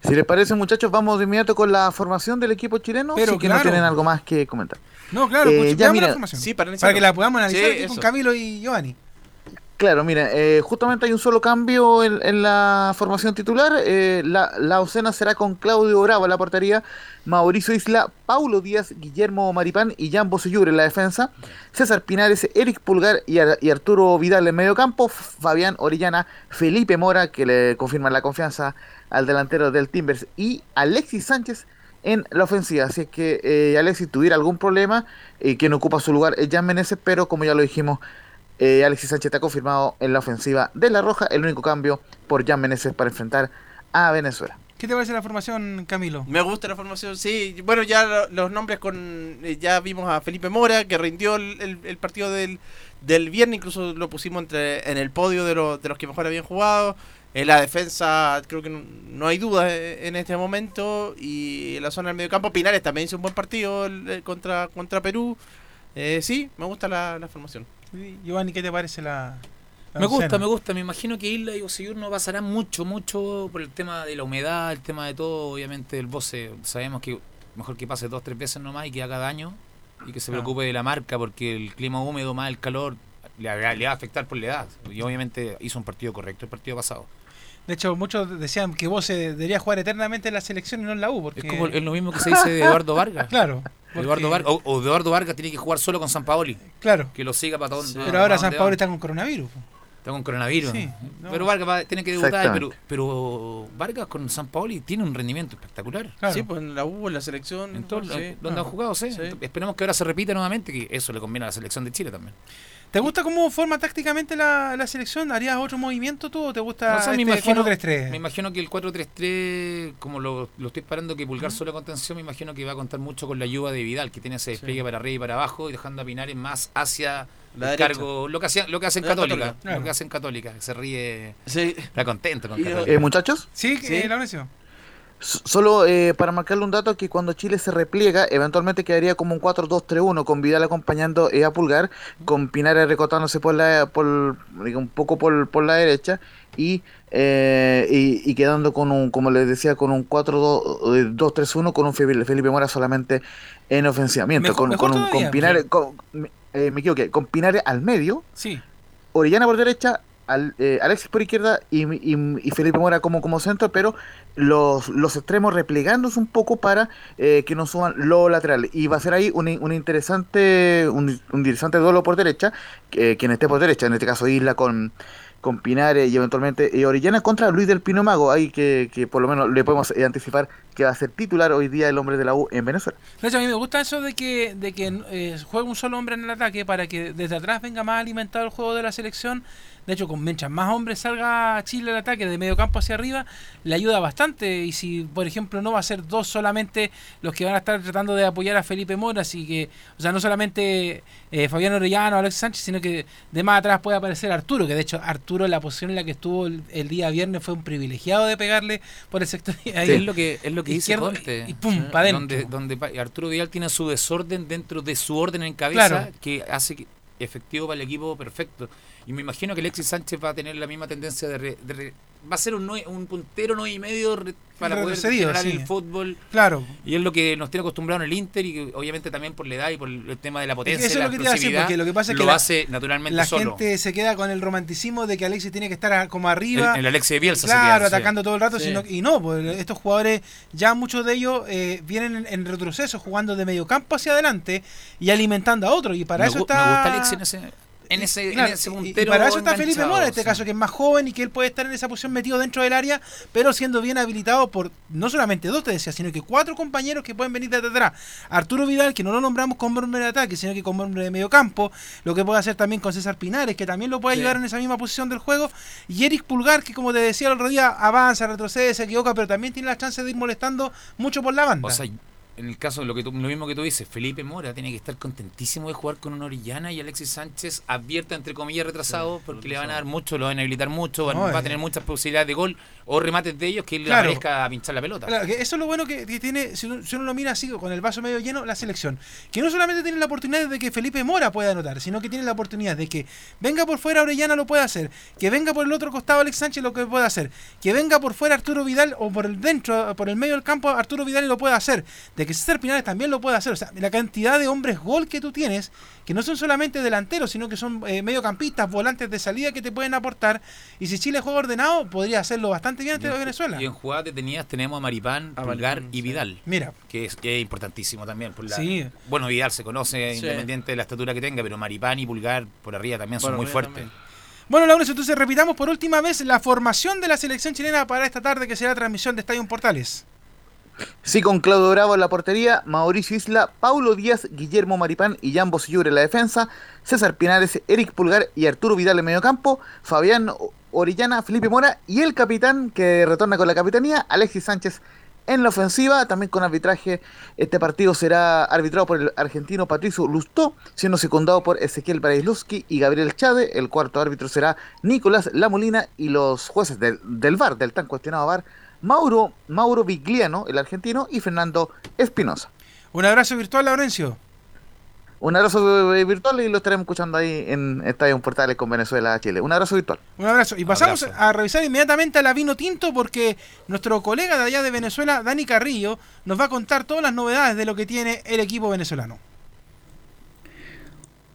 Si les parece, muchachos, vamos de inmediato con la formación del equipo chileno. Pero que no tienen algo más que comentar. No, claro, eh, pues, ya mira, la formación. Sí, para, que la podamos analizar con Camilo y Giovanni. Claro, mira, eh, justamente hay un solo cambio en, en la formación titular. Eh, la, la ocena será con Claudio Bravo en la portería, Mauricio Isla, Paulo Díaz, Guillermo Maripán y Jan Bosellur en la defensa, César Pinares, Eric Pulgar y, Ar- y Arturo Vidal en medio campo, Fabián Orellana, Felipe Mora, que le confirman la confianza al delantero del Timbers, y Alexis Sánchez en la ofensiva. Así es que eh, Alexis tuviera algún problema, eh, quien ocupa su lugar es Jan Meneses, pero como ya lo dijimos, eh, Alexis Sánchez está confirmado en la ofensiva de La Roja, el único cambio por Jan Meneses para enfrentar a Venezuela. ¿Qué te parece la formación, Camilo? Me gusta la formación, sí. Bueno, ya lo- los nombres con. eh, Ya vimos a Felipe Mora, que rindió el, el- el partido del, del viernes, incluso lo pusimos entre, en el podio de, los de los que mejor habían jugado. En la defensa, creo que no, no hay duda eh, en este momento. Y en la zona del medio campo, Pinares también hizo un buen partido el- el contra, contra Perú. Eh, sí, me gusta la, la formación. Giovanni, ¿qué te parece la, Me gusta, me gusta. Me imagino que Isla y Bosellur no pasarán mucho, mucho por el tema de la humedad, el tema de todo. Obviamente el Bose, sabemos que mejor que pase dos, tres veces nomás y que haga daño y que se Claro. preocupe de la marca porque el clima húmedo más el calor le, le va a afectar por la edad. Y obviamente hizo un partido correcto el partido pasado. De hecho, muchos decían que vos eh, debería jugar eternamente en la selección y no en la U. Porque... Es como es lo mismo que se dice de Eduardo Vargas. Claro. Eduardo Vargas, o, o Eduardo Vargas tiene que jugar solo con San Paoli. Claro. Que lo siga para todo. Pero ahora San Pablo está con coronavirus. Está con coronavirus. Sí, no. Pero Vargas va- tiene que debutar, pero, pero Vargas con San Paoli tiene un rendimiento espectacular. Sí, pues en la U, en la selección. En todo, sí. donde han jugado, sí. Sí. Esperemos que ahora se repita nuevamente, que eso le conviene a la selección de Chile también. ¿Te gusta cómo forma tácticamente la, la selección? ¿Harías otro movimiento tú o te gusta O sea, me, este imagino, 4-3-3? me imagino que el 4-3-3, como lo, lo estoy parando que Pulgar solo contención, me imagino que va a contar mucho con la ayuda de Vidal, que tiene ese despliegue para arriba y para abajo, y dejando a Pinares más hacia La el cargo. Lo que, hacían, lo que hacen La Católica. Católica, claro. Lo que hacen Católica. Se ríe. Sí. Está contento con Católica. Eh, muchachos, Sí, Sí. eh, Laurencio. Solo eh, para marcarle un dato que cuando Chile se repliega, eventualmente quedaría como un 4-2-3-1 con Vidal acompañando eh, a Pulgar, con Pinares recotándose por la por un poco por, por la derecha y, eh, y, y quedando con un como les decía con un 4-2-3-1 con un Felipe, Mora solamente en ofensivamiento Mejor- con, con, un- con. Pinares con- eh, me equivoqué, con Pinares al medio Sí. Orellana por derecha, al- eh, Alexis por izquierda y, y- y Felipe Mora como, como centro, pero los, los extremos replegándose un poco para eh, que no suban los laterales. Y va a ser ahí un, un interesante un, un interesante duelo por derecha, que quien esté por derecha, en este caso Isla con, con Pinares y eventualmente eh, Orellana contra Luis del Pino Mago, ahí que, que por lo menos le podemos eh, anticipar que va a ser titular hoy día el hombre de la U en Venezuela. De hecho, a mí me gusta eso de que, de que eh, juegue un solo hombre en el ataque para que desde atrás venga más alimentado el juego de la selección. De hecho, con mientras más hombres salga Chile al ataque de medio campo hacia arriba, le ayuda bastante. Y si, por ejemplo, no va a ser dos solamente los que van a estar tratando de apoyar a Felipe Mora, así que, o sea, no solamente eh, Fabián Orellano Alex Sánchez, sino que de más atrás puede aparecer Arturo, que de hecho Arturo en la posición en la que estuvo el, el día viernes fue un privilegiado de pegarle por el sector. ahí es lo que es lo que dice izquierdo Conte y pum, Sí. pa' dentro. donde, donde Arturo Vidal tiene su desorden dentro de su orden en cabeza Claro. que hace que- efectivo para el equipo perfecto y me imagino que Alexis Sánchez va a tener la misma tendencia de, re- de re- va a ser un, un puntero nueve y medio para poder generar sí. el fútbol Claro. y es lo que nos tiene acostumbrado en el Inter y que obviamente también por la edad y por el tema de la potencia Eso es lo que te explosividad, porque lo que pasa es que la- hace naturalmente la solo gente se queda con el romanticismo de que Alexis tiene que estar como arriba. El- el Alexis de Bielsa se Claro, queda, sí. atacando todo el rato. Sí. sino- y no, pues estos jugadores, ya muchos de ellos eh, vienen en, en retroceso, jugando de medio campo hacia adelante y alimentando a otros. Y para me, eso está. me gusta Alexis en ese en ese, Claro, en ese y puntero para eso está Felipe Mora, en este sí. caso, que es más joven y que él puede estar en esa posición metido dentro del área, pero siendo bien habilitado por no solamente dos, te decía, sino que cuatro compañeros que pueden venir desde atrás. Arturo Vidal, que no lo nombramos como hombre de ataque, sino que como hombre de medio campo, lo que puede hacer también con César Pinares, que también lo puede Sí. ayudar en esa misma posición del juego, y Eric Pulgar, que como te decía el otro día, avanza, retrocede, se equivoca, pero también tiene la chance de ir molestando mucho por la banda. O sea, en el caso de lo que tú- lo mismo que tú dices, Felipe Mora tiene que estar contentísimo de jugar con una Orellana y Alexis Sánchez abierta entre comillas retrasado porque le van a dar mucho, lo van a habilitar mucho, van- No, va a eh. tener muchas posibilidades de gol o remates de ellos que él Claro. aparezca a pinchar la pelota. Claro, que eso es lo bueno que, que tiene, si uno, si uno lo mira así, con el vaso medio lleno, la selección. Que no solamente tiene la oportunidad de que Felipe Mora pueda anotar, sino que tiene la oportunidad de que venga por fuera Orellana lo puede hacer, que venga por el otro costado Alex Sánchez lo que puede hacer, que venga por fuera Arturo Vidal o por el dentro, por el medio del campo Arturo Vidal lo puede hacer, de de que César Pinares también lo puede hacer. O sea, la cantidad de hombres gol que tú tienes, que no son solamente delanteros, sino que son eh, mediocampistas, volantes de salida que te pueden aportar. Y si Chile juega ordenado, podría hacerlo bastante bien ante Venezuela. Y en jugadas detenidas tenemos a Maripán, a Pulgar y Vidal. Mira. Que es, que es importantísimo también. Por la, Sí. Bueno, Vidal se conoce Sí. independiente de la estatura que tenga, pero Maripán y Pulgar por arriba también son muy fuertes. también. Bueno, Laurencio, entonces repitamos por última vez la formación de la selección chilena para esta tarde que será transmisión de Estadio Portales. Sí, con Claudio Bravo en la portería, Mauricio Isla, Paulo Díaz, Guillermo Maripán y Jan Bosillur en la defensa, César Pinares, Eric Pulgar y Arturo Vidal en medio campo, Fabián Orellana, Felipe Mora y el capitán que retorna con la capitanía, Alexis Sánchez en la ofensiva, también con arbitraje. Este partido será arbitrado por el argentino Patricio Lustó, siendo secundado por Ezequiel Braislowski y Gabriel Chade. El cuarto árbitro será Nicolás Lamolina y los jueces del, del VAR, del tan cuestionado VAR, Mauro, Mauro Vigliano, el argentino, y Fernando Espinosa. Un abrazo virtual, Laurencio. Un abrazo eh, virtual y lo estaremos escuchando ahí en Estadio Portales con Venezuela, Chile. Un abrazo virtual. Un abrazo. Y pasamos Abrazo. a revisar inmediatamente a la Vino Tinto porque nuestro colega de allá de Venezuela, Dani Carrillo, nos va a contar todas las novedades de lo que tiene el equipo venezolano.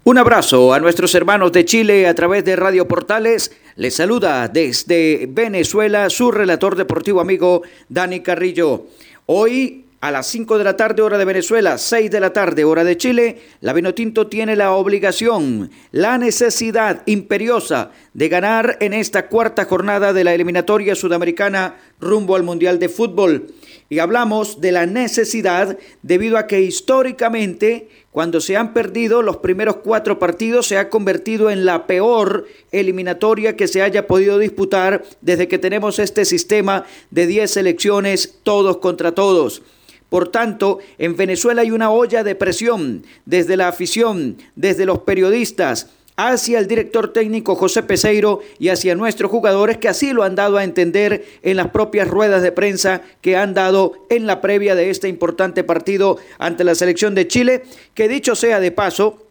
Un abrazo a nuestros hermanos de Chile a través de Radio Portales. Les saluda desde Venezuela su relator deportivo amigo Dani Carrillo. Hoy a las 5 de la tarde hora de Venezuela, 6 de la tarde hora de Chile, la Vinotinto tiene la obligación, la necesidad imperiosa de ganar en esta cuarta jornada de la eliminatoria sudamericana rumbo al Mundial de Fútbol. Y hablamos de la necesidad debido a que históricamente cuando se han perdido los primeros cuatro partidos se ha convertido en la peor eliminatoria que se haya podido disputar desde que tenemos este sistema de 10 selecciones todos contra todos. Por tanto, en Venezuela hay una olla de presión desde la afición, desde los periodistas, hacia el director técnico José Peseiro y hacia nuestros jugadores que así lo han dado a entender en las propias ruedas de prensa que han dado en la previa de este importante partido ante la selección de Chile, que dicho sea de paso,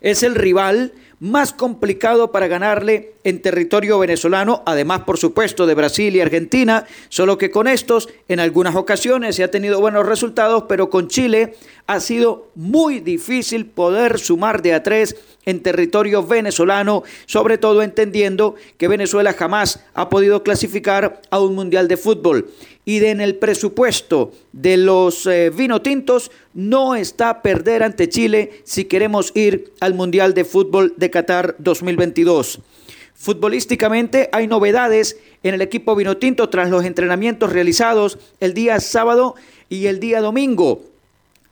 es el rival más complicado para ganarle en territorio venezolano, además por supuesto de Brasil y Argentina, solo que con estos en algunas ocasiones se ha tenido buenos resultados, pero con Chile ha sido muy difícil poder sumar de a tres en territorio venezolano, sobre todo entendiendo que Venezuela jamás ha podido clasificar a un mundial de fútbol. Y en el presupuesto de los eh, vino tintos no está perder ante Chile si queremos ir al Mundial de Fútbol de Qatar 2022. Futbolísticamente hay novedades en el equipo Vinotinto tras los entrenamientos realizados el día sábado y el día domingo.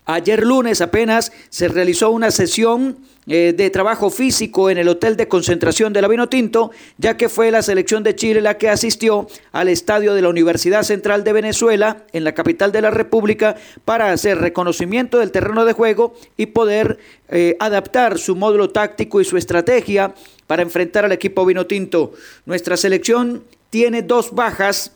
Ayer lunes apenas se realizó una sesión eh, de trabajo físico en el hotel de concentración de la Vinotinto, ya que fue la selección de Chile la que asistió al estadio de la Universidad Central de Venezuela, en la capital de la República, para hacer reconocimiento del terreno de juego y poder eh, adaptar su módulo táctico y su estrategia para enfrentar al equipo Vinotinto. Nuestra selección tiene dos bajas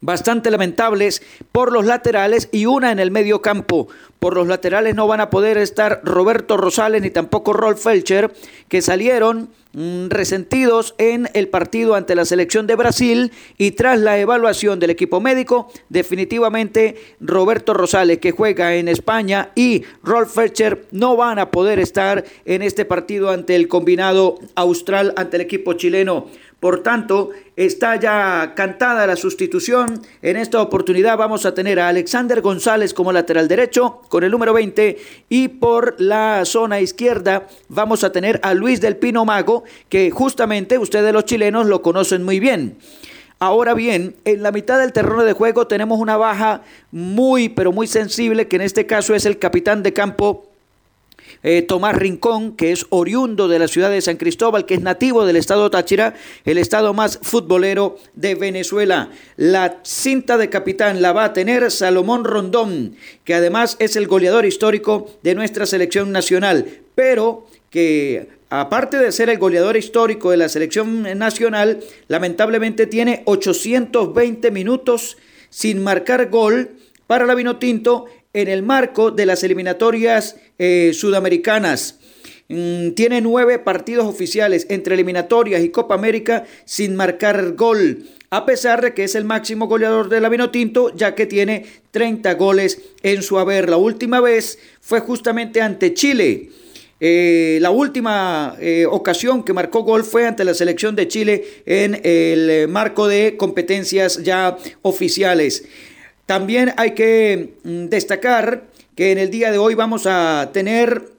bastante lamentables por los laterales y una en el medio campo. Por los laterales no van a poder estar Roberto Rosales ni tampoco Rolf Felcher, que salieron mm, resentidos en el partido ante la selección de Brasil y tras la evaluación del equipo médico, definitivamente Roberto Rosales, que juega en España, y Rolf Felcher no van a poder estar en este partido ante el combinado austral, ante el equipo chileno. Por tanto, está ya cantada la sustitución. En esta oportunidad vamos a tener a Alexander González como lateral derecho con el número 20 y por la zona izquierda vamos a tener a Luis del Pino Mago, que justamente ustedes los chilenos lo conocen muy bien. Ahora bien, en la mitad del terreno de juego tenemos una baja muy, pero muy sensible, que en este caso es el capitán de campo eh, Tomás Rincón, que es oriundo de la ciudad de San Cristóbal, que es nativo del estado Táchira, el estado más futbolero de Venezuela. La cinta de capitán la va a tener Salomón Rondón, que además es el goleador histórico de nuestra selección nacional, pero que aparte de ser el goleador histórico de la selección nacional, lamentablemente tiene 820 minutos sin marcar gol para la Vinotinto en el marco de las eliminatorias eh, sudamericanas. mm, tiene nueve partidos oficiales entre eliminatorias y Copa América sin marcar gol a pesar de que es el máximo goleador de la Vinotinto, ya que tiene 30 goles en su haber. La última vez fue justamente ante Chile. Eh, la última eh, ocasión que marcó gol fue ante la selección de Chile en el marco de competencias ya oficiales. También hay que mm, destacar que en el día de hoy vamos a tener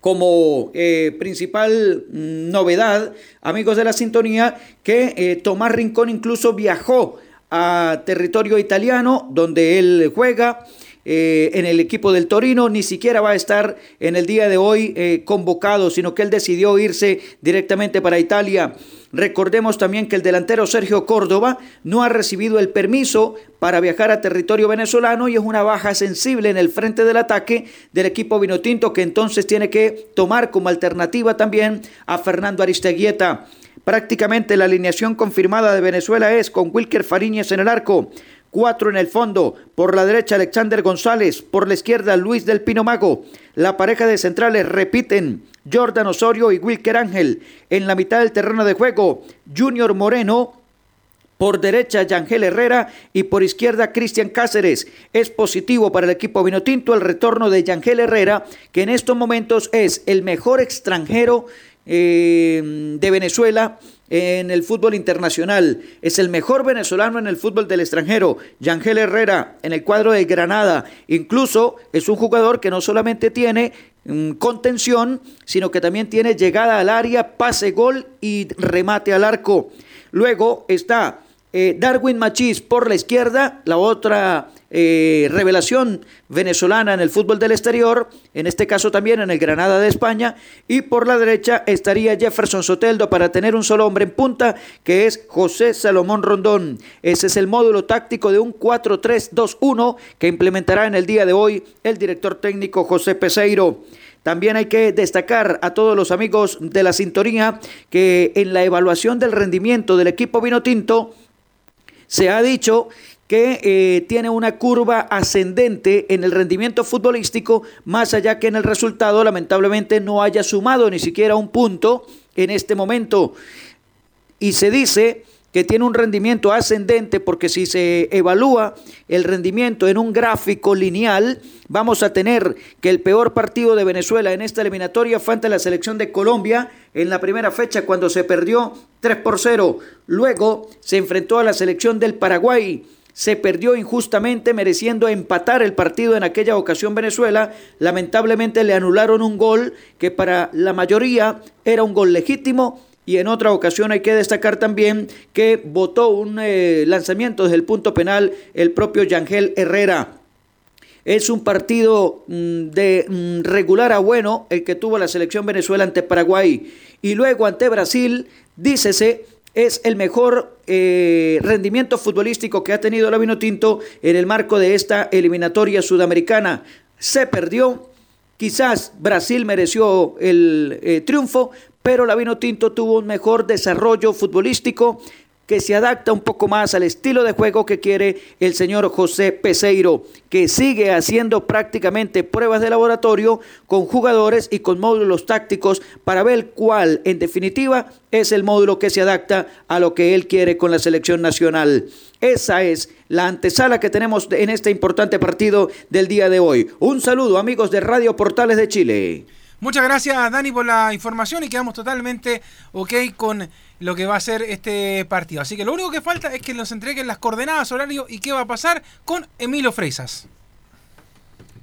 como eh, principal mm, novedad, amigos de la sintonía, que Tomás Rincón incluso viajó a territorio italiano donde él juega. Eh, en el equipo del Torino, ni siquiera va a estar en el día de hoy eh, convocado, sino que él decidió irse directamente para Italia. Recordemos también que el delantero Sergio Córdoba no ha recibido el permiso para viajar a territorio venezolano y es una baja sensible en el frente del ataque del equipo vinotinto que entonces tiene que tomar como alternativa también a Fernando Aristeguieta. Prácticamente la alineación confirmada de Venezuela es con Wilker Fariñez en el arco, Cuatro en el fondo. Por la derecha Alexander González. Por la izquierda Luis del Pino Mago. La pareja de centrales repiten. Jordan Osorio y Wilker Ángel. En la mitad del terreno de juego Junior Moreno. Por derecha, Yangel Herrera y por izquierda, Cristian Cáceres. Es positivo para el equipo vinotinto el retorno de Yangel Herrera, que en estos momentos es el mejor extranjero eh, de Venezuela en el fútbol internacional. Es el mejor venezolano en el fútbol del extranjero. Yangel Herrera en el cuadro de Granada. Incluso es un jugador que no solamente tiene mm, contención, sino que también tiene llegada al área, pase gol y remate al arco. Luego está eh, Darwin Machís por la izquierda, la otra eh, revelación venezolana en el fútbol del exterior, en este caso también en el Granada de España, y por la derecha estaría Jefferson Soteldo para tener un solo hombre en punta, que es José Salomón Rondón. Ese es el módulo táctico de un 4-3-2-1 que implementará en el día de hoy el director técnico José Peseiro. También hay que destacar a todos los amigos de la sintonía que en la evaluación del rendimiento del equipo vino tinto se ha dicho que eh, tiene una curva ascendente en el rendimiento futbolístico, más allá que en el resultado lamentablemente no haya sumado ni siquiera un punto en este momento. Y se dice que tiene un rendimiento ascendente porque si se evalúa el rendimiento en un gráfico lineal, vamos a tener que el peor partido de Venezuela en esta eliminatoria fue ante la selección de Colombia en la primera fecha cuando se perdió 3 por 0. Luego se enfrentó a la selección del Paraguay se perdió injustamente mereciendo empatar el partido en aquella ocasión Venezuela. Lamentablemente le anularon un gol que para la mayoría era un gol legítimo y en otra ocasión hay que destacar también que votó un eh, lanzamiento desde el punto penal el propio Yangel Herrera. Es un partido mm, de mm, regular a bueno el que tuvo la selección Venezuela ante Paraguay y luego ante Brasil, dícese es el mejor eh, rendimiento futbolístico que ha tenido la Vinotinto en el marco de esta eliminatoria sudamericana. Se perdió, quizás Brasil mereció el eh, triunfo, pero la Vinotinto tuvo un mejor desarrollo futbolístico que se adapta un poco más al estilo de juego que quiere el señor José Peseiro, que sigue haciendo prácticamente pruebas de laboratorio con jugadores y con módulos tácticos para ver cuál, en definitiva, es el módulo que se adapta a lo que él quiere con la selección nacional. Esa es la antesala que tenemos en este importante partido del día de hoy. Un saludo amigos de Radio Portales de Chile. Muchas gracias Dani por la información y quedamos totalmente ok con lo que va a ser este partido. Así que lo único que falta es que nos entreguen las coordenadas, horario y qué va a pasar con Emilio Freisas.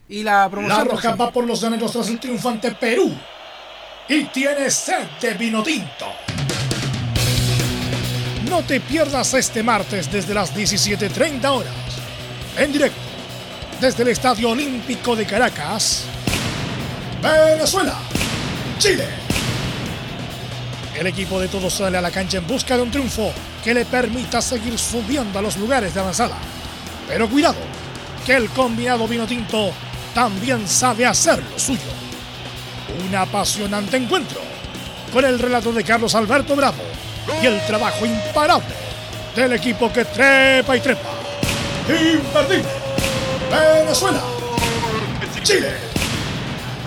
Y la promoción. La Roja va por los llaneros tras el triunfo ante Perú. Y tiene sed de vino tinto. No te pierdas este martes desde las 17.30 horas. En directo. Desde el Estadio Olímpico de Caracas. Venezuela. Chile el equipo de todos sale a la cancha en busca de un triunfo que le permita seguir subiendo a los lugares de avanzada. Pero cuidado, que el combinado vino tinto también sabe hacer lo suyo. Un apasionante encuentro con el relato de Carlos Alberto Bravo y el trabajo imparable del equipo que trepa y trepa. Imperdible. Venezuela. Chile.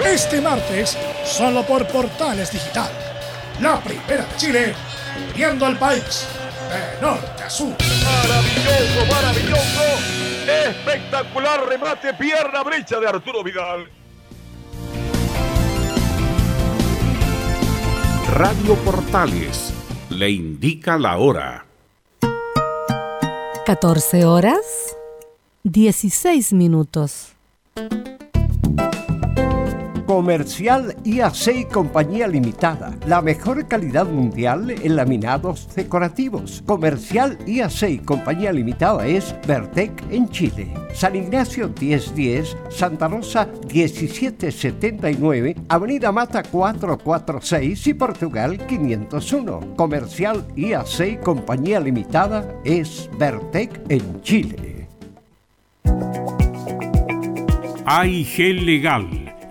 Este martes solo por Portales Digital. La primera de Chile, viendo al país de norte a sur. Maravilloso, maravilloso. Espectacular remate, pierna brecha de Arturo Vidal. Radio Portales le indica la hora. 14 horas 16 minutos. Comercial IAC y Compañía Limitada. La mejor calidad mundial en laminados decorativos. Comercial IAC y Compañía Limitada es Vertec en Chile. San Ignacio 1010, Santa Rosa 1779, Avenida Mata 446 y Portugal 501. Comercial IAC y Compañía Limitada es Vertec en Chile. AIG Legal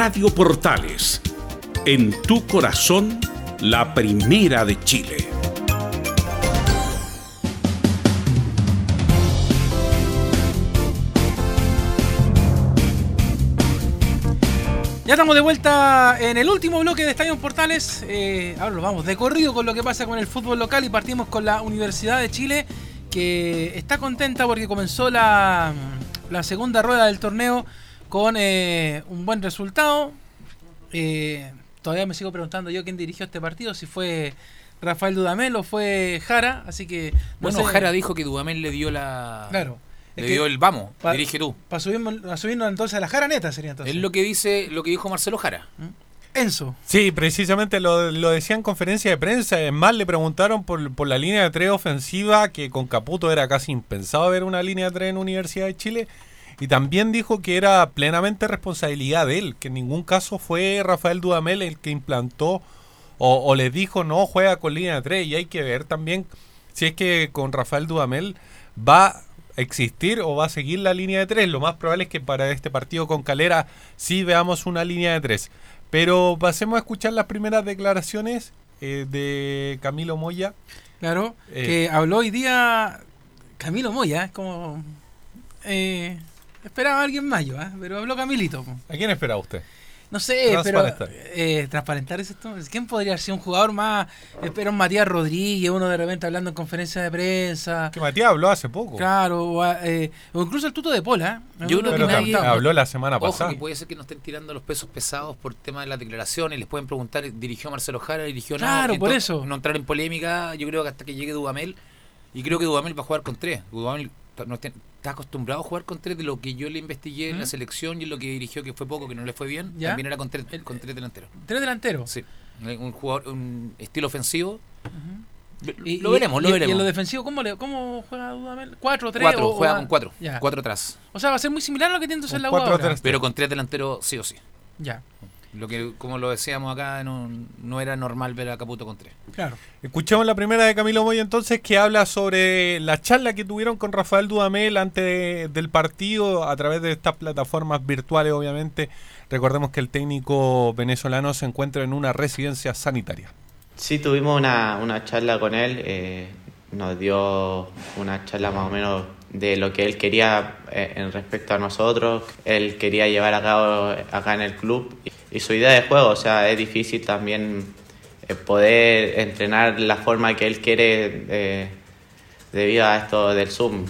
Radio Portales, en tu corazón, la primera de Chile. Ya estamos de vuelta en el último bloque de Estadio Portales. Eh, ahora lo vamos de corrido con lo que pasa con el fútbol local y partimos con la Universidad de Chile, que está contenta porque comenzó la, la segunda rueda del torneo con eh, un buen resultado. Eh, todavía me sigo preguntando yo quién dirigió este partido, si fue Rafael Dudamel o fue Jara, así que... no Bueno, sé. Jara dijo que Dudamel le dio la. Claro. Le dio el vamos, pa- dirige tú. Para subirnos, a subirnos entonces a la Jara neta sería entonces. Es lo que dice, lo que dijo Marcelo Jara. Enzo. Sí, precisamente lo, lo decía en conferencia de prensa. Es más, le preguntaron por, por la línea de tres ofensiva, que con Caputo era casi impensado ver una línea de tres en Universidad de Chile. Y también dijo que era plenamente responsabilidad de él, que en ningún caso fue Rafael Dudamel el que implantó o, o le dijo no juega con línea de tres. Y hay que ver también si es que con Rafael Dudamel va a existir o va a seguir la línea de tres. Lo más probable es que para este partido con Calera sí veamos una línea de tres. Pero pasemos a escuchar las primeras declaraciones eh, de Camilo Moya. Claro, Eh, que habló hoy día Camilo Moya, es como... eh, esperaba a alguien más yo, ¿ah? pero habló Camilito. po. ¿A quién esperaba usted? No sé, pero Transparentar. eh, transparentar es esto. ¿Quién podría ser un jugador más? Espero un Matías Rodríguez, uno de repente hablando en conferencia de prensa. Que Matías habló hace poco. Claro, o, a- eh, o incluso el tuto de Pola. ¿eh? Yo creo que nadie habló la semana Ojo, pasada. que puede ser que no estén tirando los pesos pesados por tema de las declaraciones. Les pueden preguntar, ¿dirigió Marcelo Jara? ¿Dirigió no? Claro, por Entonces, eso. No entrar en polémica, yo creo que hasta que llegue Dudamel. Y creo que Dudamel va a jugar con tres. Dudamel no está, está acostumbrado a jugar con tres de lo que yo le investigué en la ¿Mm? selección y en lo que dirigió, que fue poco, que no le fue bien. ¿Ya? También era con tres, con tres delanteros. Tres delanteros. Sí. Un jugador, un estilo ofensivo. Y- lo y- veremos, lo y- veremos. Y en lo defensivo, ¿cómo, le, cómo juega Dudamel? ¿Cuatro, tres? Cuatro, o- juega o- con cuatro. Ya. Cuatro atrás. O sea, va a ser muy similar a lo que tiene entonces la U cuatro ahora. atrás. Pero con tres delanteros sí o sí. Ya. Lo que, como lo decíamos acá, no, no era normal ver a Caputo con tres. Claro. Escuchamos la primera de Camilo Moya entonces que habla sobre la charla que tuvieron con Rafael Dudamel antes de- del partido a través de estas plataformas virtuales obviamente. Recordemos que el técnico venezolano se encuentra en una residencia sanitaria. Sí, tuvimos una, una charla con él, eh, nos dio una charla más o menos de lo que él quería eh, en respecto a nosotros, él quería llevar a cabo acá en el club y, su idea de juego, o sea, es difícil también eh, poder entrenar la forma que él quiere eh, debido a esto del Zoom.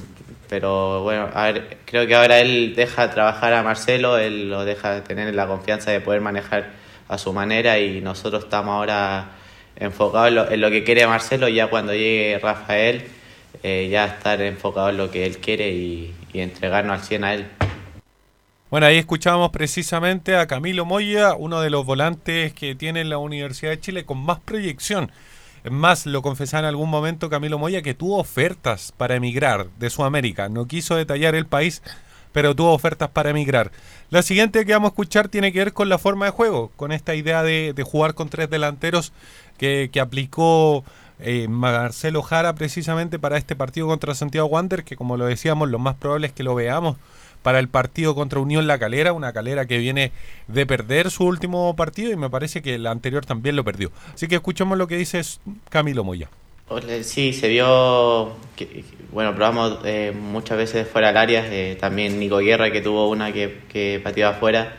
Pero bueno, a ver, creo que ahora él deja trabajar a Marcelo, él lo deja tener la confianza de poder manejar a su manera y nosotros estamos ahora enfocados en lo, en lo que quiere Marcelo, ya cuando llegue Rafael, eh, ya estar enfocado en lo que él quiere y, entregarnos al 100 a él. Bueno, ahí escuchábamos precisamente a Camilo Moya, uno de los volantes que tiene la Universidad de Chile con más proyección. Más, lo confesaba en algún momento Camilo Moya que tuvo ofertas para emigrar de Sudamérica. No quiso detallar el país, pero tuvo ofertas para emigrar. La siguiente que vamos a escuchar tiene que ver con la forma de juego, con esta idea de, jugar con tres delanteros que aplicó eh, Marcelo Jara precisamente para este partido contra Santiago Wander, que como lo decíamos, lo más probable es que lo veamos para el partido contra Unión La Calera, una calera que viene de perder su último partido y me parece que el anterior también lo perdió. Así que escuchemos lo que dice Camilo Moya. Sí, se vio, que, bueno, probamos eh, muchas veces fuera del área, eh, también Nico Guerra que tuvo una que, que pateó afuera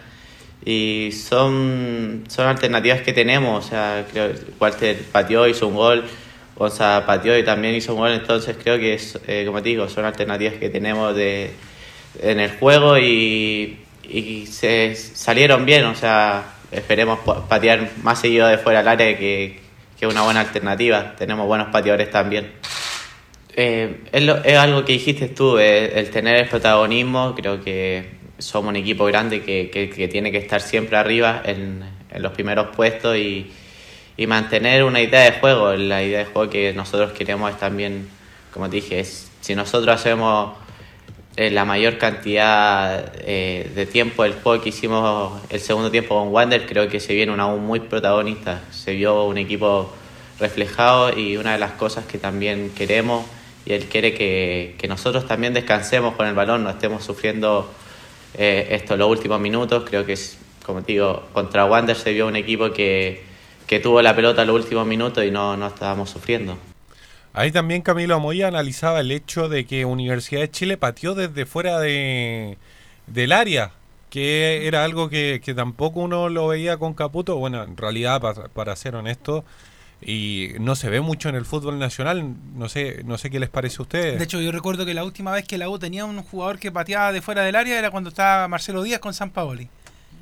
y son, son alternativas que tenemos, o sea, creo Walter pateó, hizo un gol, Gonza pateó y también hizo un gol, entonces creo que, es, eh, como te digo, son alternativas que tenemos de, en el juego y, y se salieron bien, o sea, esperemos pa- patear más seguido de fuera del área que, que es una buena alternativa. Tenemos buenos pateadores también. Eh, es, lo- es algo que dijiste tú, eh, el tener el protagonismo, creo que somos un equipo grande que, que- que tiene que estar siempre arriba en, en los primeros puestos y, y mantener una idea de juego. La idea de juego que nosotros queremos es también, como te dije, es, si nosotros hacemos eh, la mayor cantidad eh, de tiempo del juego que hicimos el segundo tiempo con Wander, creo que se viene una U muy protagonista. Se vio un equipo reflejado y una de las cosas que también queremos y él quiere que, que nosotros también descansemos con el balón, no estemos sufriendo eh, esto los últimos minutos. Creo que, es, como te digo, contra Wander se vio un equipo que, que tuvo la pelota los últimos minutos y no, no estábamos sufriendo. Ahí también Camilo Moya analizaba el hecho de que Universidad de Chile pateó desde fuera de, del área, que era algo que, que tampoco uno lo veía con Caputo. Bueno, en realidad, para, para ser honesto, y no se ve mucho en el fútbol nacional. No sé, no sé qué les parece a ustedes. De hecho, yo recuerdo que la última vez que la U tenía un jugador que pateaba de fuera del área era cuando estaba Marcelo Díaz con San Paoli.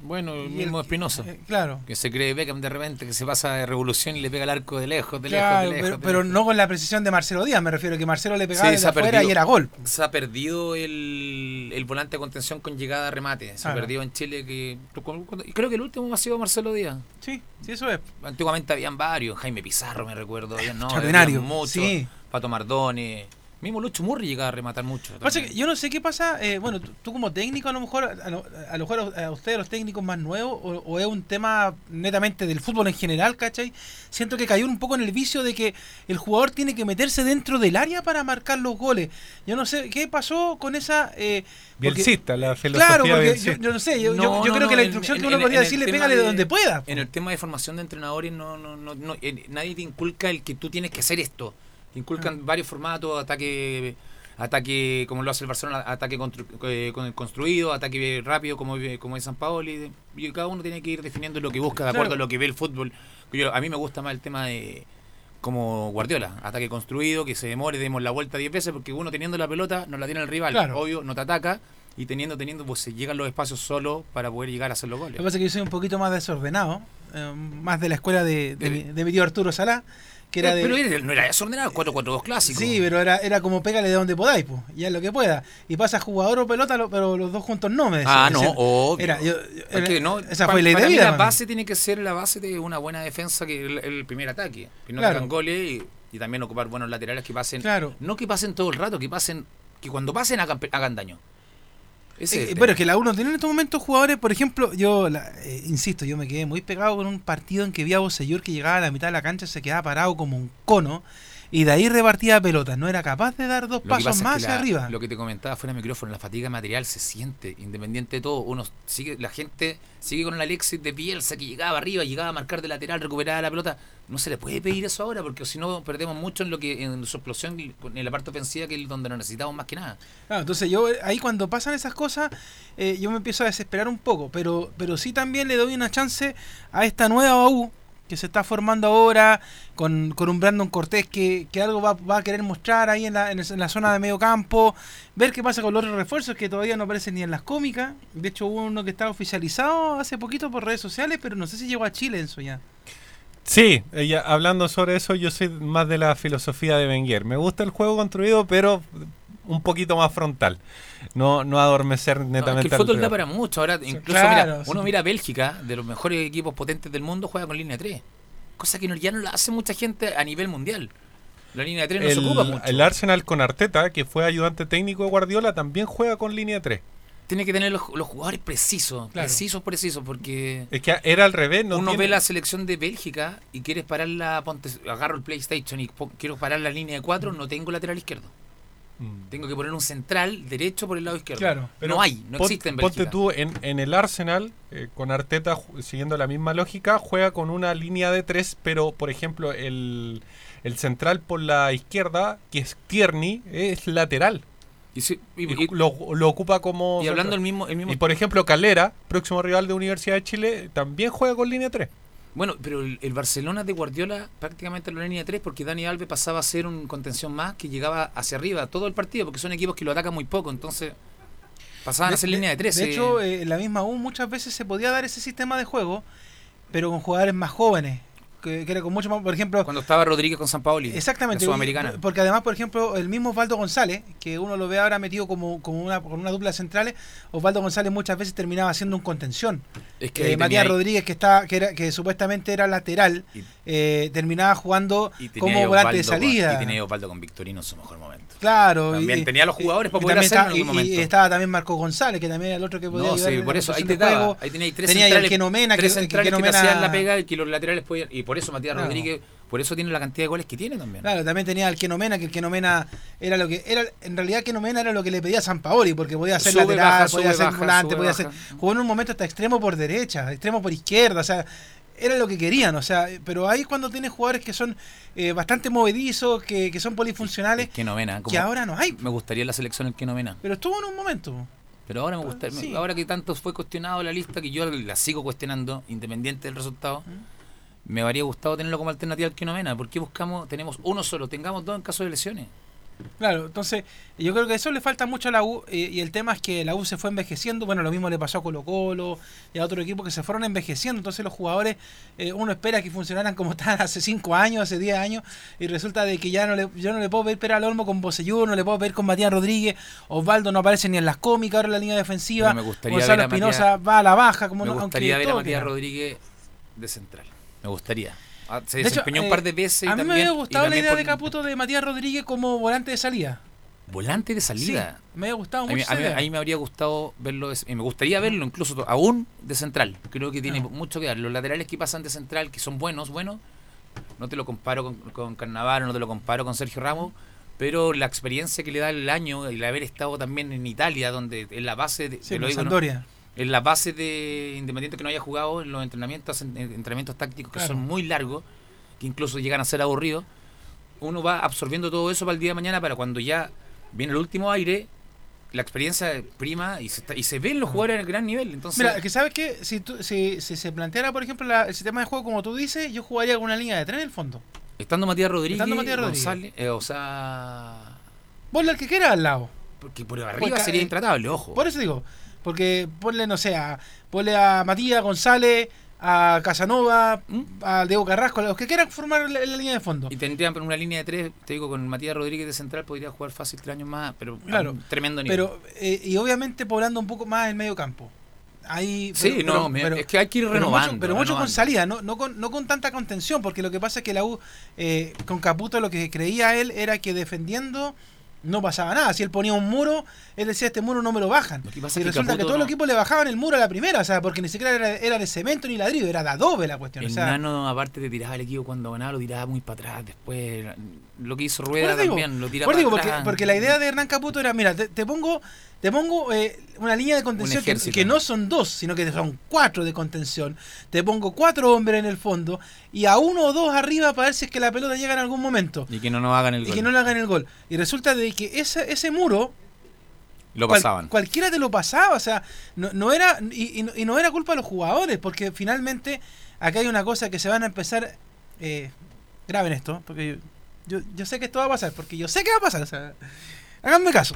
Bueno, el mismo Espinosa. eh, claro. Que se cree Beckham de repente, que se pasa de revolución y le pega el arco de lejos, de Claro, lejos, de lejos. pero, de pero lejos. no con la precisión de Marcelo Díaz, me refiero que Marcelo le pegaba Sí, desde afuera perdido- y era gol. Se ha perdido el, el volante de contención con llegada a remate. Se ha perdido en Chile. que y Creo que el último ha sido Marcelo Díaz. Sí, sí, eso es. Antiguamente habían varios. Jaime Pizarro, me recuerdo. No, Extraordinario, muchos. sí. Pato Mardone. Mismo Lucho Murri llegaba a rematar mucho. Pasa que yo no sé qué pasa, eh, bueno, tú, tú como técnico a lo mejor, a lo, a lo mejor a ustedes los técnicos más nuevos, o, o es un tema netamente del fútbol en general, ¿cachai? Siento que cayó un poco en el vicio de que el jugador tiene que meterse dentro del área para marcar los goles. Yo no sé qué pasó con esa... Eh, porque- Bielcista, la filosofía Claro, porque yo, bielcista. yo no sé, yo, yo- No, yo no, creo no, que la instrucción en- que uno en- podría en decirle, pégale de de- donde pueda. En el tema de formación de entrenadores, no, no, no, no, eh, nadie te inculca el que tú tienes que hacer esto. Te inculcan varios formatos, ataque ataque como lo hace el Barcelona, ataque constru- eh, con- construido, ataque rápido como, como es San Paoli. Y cada uno tiene que ir definiendo lo que busca de acuerdo Claro. a lo que ve el fútbol. Yo- a mí me gusta más el tema de como Guardiola, ataque construido, que se demore, demos la vuelta 10 veces, porque uno teniendo la pelota no la tiene el rival, Claro. obvio, no te ataca, y teniendo, teniendo, pues se llegan los espacios solo para poder llegar a hacer los Lo goles. que pasa es que yo soy un poquito más desordenado, eh, más de la escuela de, de mi tío Arturo Salá, que era de... pero era- no era desordenado, 4-4-2 clásico. Sí, pero era, era como pégale de donde podáis, pues, ya lo que pueda. Y pasa jugador o pelota, lo- pero los dos juntos no me decían. Ah, no, Decían- obvio. Era, yo- era- no, esa pa- fue la para idea mí vida. la base tiene que ser la base de una buena defensa que el, el primer ataque. Que no Claro. goles y, y también ocupar buenos laterales que pasen. Claro. No que pasen todo el rato, que pasen, que cuando pasen hagan daño. Es Eh, el bueno, es que la uno tiene en estos momentos jugadores, por ejemplo, yo la- eh, insisto, yo me quedé muy pegado con un partido en que vi a Bosellur que llegaba a la mitad de la cancha, se quedaba parado como un cono y de ahí repartía pelotas. No era capaz de dar dos pasos es más que hacia la- arriba. Lo que te comentaba fuera del micrófono, la fatiga material se siente, independiente de todo. Uno sigue, la gente sigue con el Alexis de Bielsa que llegaba arriba, llegaba a marcar de lateral, recuperaba la pelota. No se le puede pedir eso ahora porque si no perdemos mucho en lo que en su explosión en la parte ofensiva que es donde lo necesitamos más que nada. Claro, entonces yo eh, ahí cuando pasan esas cosas, eh, yo me empiezo a desesperar un poco, pero, pero sí también le doy una chance a esta nueva U que se está formando ahora con, con un Brandon Cortés que, que algo va, va a querer mostrar ahí en la, en, la zona de medio campo, ver qué pasa con los refuerzos que todavía no aparecen ni en las cómicas. De hecho hubo uno que estaba oficializado hace poquito por redes sociales, pero no sé si llegó a Chile en eso ya. Sí, ella, hablando sobre eso, yo soy más de la filosofía de Wenger. Me gusta el juego construido, pero un poquito más frontal. No, no adormecer No, es netamente que el fútbol da para mucho. Ahora, incluso, claro, mira, sí. uno mira Bélgica, de los mejores equipos potentes del mundo, juega con línea 3. Cosa que no- ya no la hace mucha gente a nivel mundial. La línea 3 no se el, ocupa mucho. el Arsenal con Arteta, que fue ayudante técnico de Guardiola, también juega con línea 3. Tiene que tener los, los jugadores precisos, Claro. precisos, precisos, porque Es que era al revés. No uno tiene- ve la selección de Bélgica y quieres parar la, ponte, agarro el PlayStation y po- quiero parar la línea de 4, no tengo lateral izquierdo. Mm. Tengo que poner un central derecho por el lado izquierdo. Claro. no hay, no pon- existe en Ponte Bélgica. tú en, en el Arsenal, eh, con Arteta, siguiendo la misma lógica, juega con una línea de tres, pero por ejemplo, el, el central por la izquierda, que es Tierney, es lateral. Y, sí, y- lo, lo ocupa como. y hablando el mismo, el mismo Y por ejemplo, Calera, próximo rival de Universidad de Chile, también juega con línea 3. Bueno, pero el, el Barcelona de Guardiola prácticamente en la línea 3 porque Dani Alves pasaba a ser un contención más que llegaba hacia arriba todo el partido porque son equipos que lo atacan muy poco, entonces pasaban a ser línea de 3. De hecho, eh, en la misma U muchas veces se podía dar ese sistema de juego, pero con jugadores más jóvenes. Que, que era con mucho más, por ejemplo, cuando estaba Rodríguez con San Paoli, Exactamente. la Sudamericana. Porque además, por ejemplo, el mismo Osvaldo González, que uno lo ve ahora metido como, como una, con una dupla centrales, Osvaldo González muchas veces terminaba siendo un contención. Es que Eh, Matías ahí- Rodríguez, que está, que, era, que supuestamente era lateral, eh, terminaba jugando como volante de con- salida. Y tenía Osvaldo con Victorino en su mejor momento. Claro. También y- tenía los jugadores para poder hacerlo en algún momento. Y estaba también Marco González, que también era el otro que podía No, sí, por eso ahí te daba, ahí tres Tenía centrales, el Keno Mena, tres que, que centrales que Mena- hacían la pega y que los laterales podían, y por eso Matías Claro. Rodríguez, por eso tiene la cantidad de goles que tiene también. Claro, también tenía el Kenomena, que el Kenomena era lo que era en realidad Kenomena era lo que le pedía a San Paoli, porque podía ser Sube, lateral, baja, podía sube, baja, volante, sube, podía baja. ser jugó en un momento hasta extremo por derecha, extremo por izquierda, o sea, era lo que querían, o sea, pero ahí cuando tienes jugadores que son eh, bastante movedizos, que, que son polifuncionales, Que novena. que ahora no hay, Me gustaría la selección el que novena. pero estuvo en un momento. Pero ahora me gusta, sí. ahora que tanto fue cuestionado la lista, que yo la sigo cuestionando, independiente del resultado, me habría gustado tenerlo como alternativa al que novena. ¿Por qué buscamos, tenemos uno solo, tengamos dos en caso de lesiones? Claro, entonces yo creo que eso le falta mucho a la U eh, y el tema es que la U se fue envejeciendo, bueno, lo mismo le pasó a Colo Colo y a otro equipo que se fueron envejeciendo, entonces los jugadores, eh, uno espera que funcionaran como estaban hace 5 años, hace 10 años y resulta de que ya no le, yo no le puedo ver Pera al Olmo con Bocellur, no le puedo ver con Matías Rodríguez, Osvaldo no aparece ni en las cómicas, ahora en la línea defensiva, me gustaría Gonzalo Espinosa va a la baja, como me no, gustaría aunque ver a Matías. Rodríguez de central. Me gustaría. Ah, Se De hecho, desempeñó un eh, par de veces. y A mí me también- había y gustado la idea por- de Caputo de Matías Rodríguez como volante de salida. Volante de salida. Sí, me había gustado A mucho. mí, a mí- me habría gustado verlo, y me gustaría verlo incluso aún de central. Creo que tiene Ah. mucho que dar. Los laterales que pasan de central, que son buenos, buenos, no te lo comparo con, con Carnaval, no te lo comparo con Sergio Ramos, pero la experiencia que le da el año y el haber estado también en Italia, donde es la base de, Sí, te lo digo, ¿no? En la base de Independiente que no haya jugado en los entrenamientos, en- en- entrenamientos tácticos que Claro. son muy largos, que incluso llegan a ser aburridos, uno va absorbiendo todo eso para el día de mañana para cuando ya viene el último aire, la experiencia prima y se, está- y se ven los jugadores en el gran nivel. Entonces, Mira, que sabes que si, tú- si, si se planteara, por ejemplo, la- el sistema de juego como tú dices, yo jugaría con una línea de tres en el fondo. estando Matías Rodríguez, Estando Matías Rodríguez. González, eh, o sea, Ponle al que quiera al lado. porque por arriba Porque, sería eh, intratable, ojo. Por eso digo, porque ponle, no sé, a, ponle a Matías González, a Casanova, a Diego Carrasco, a los que quieran formar la, la línea de fondo. Y tendrían una línea de tres, te digo, con Matías Rodríguez de central podría jugar fácil tres años más, pero Claro, tremendo nivel. Pero, eh, y obviamente poblando un poco más el medio campo. Ahí, Sí, no, me- es que hay que ir pero renovando, mucho- Pero mucho, con salida, no, no, con, no con tanta contención, porque lo que pasa es que la U, eh, con Caputo, lo que creía él era que defendiendo no pasaba nada. Si él ponía un muro, él decía, este muro no me lo bajan. pasa y es que resulta que todos no- los equipos le bajaban el muro a la primera, o sea, porque ni siquiera era, era de cemento ni ladrillo, era de adobe la cuestión. el o sea, nano, aparte de tirar al equipo cuando ganaba, lo tiraba muy para atrás. Después, lo que hizo Rueda digo, también, lo tiraba digo, para porque, atrás. porque la idea de Hernán Caputo era, mira, te, te pongo, te pongo eh, una línea de contención que, no son dos, sino que son cuatro de contención. Te pongo cuatro hombres en el fondo y a uno o dos arriba para ver si es que la pelota llega en algún momento. Y que no nos hagan el Y gol. que no le hagan el gol. Y resulta de que ese, ese muro Lo cual- pasaban. cualquiera te lo pasaba, o sea, no, no era y, y no- y no era culpa de los jugadores, porque finalmente acá hay una cosa que se van a empezar eh, graben esto, porque yo, yo, yo sé que esto va a pasar, porque yo sé que va a pasar, o sea, háganme caso.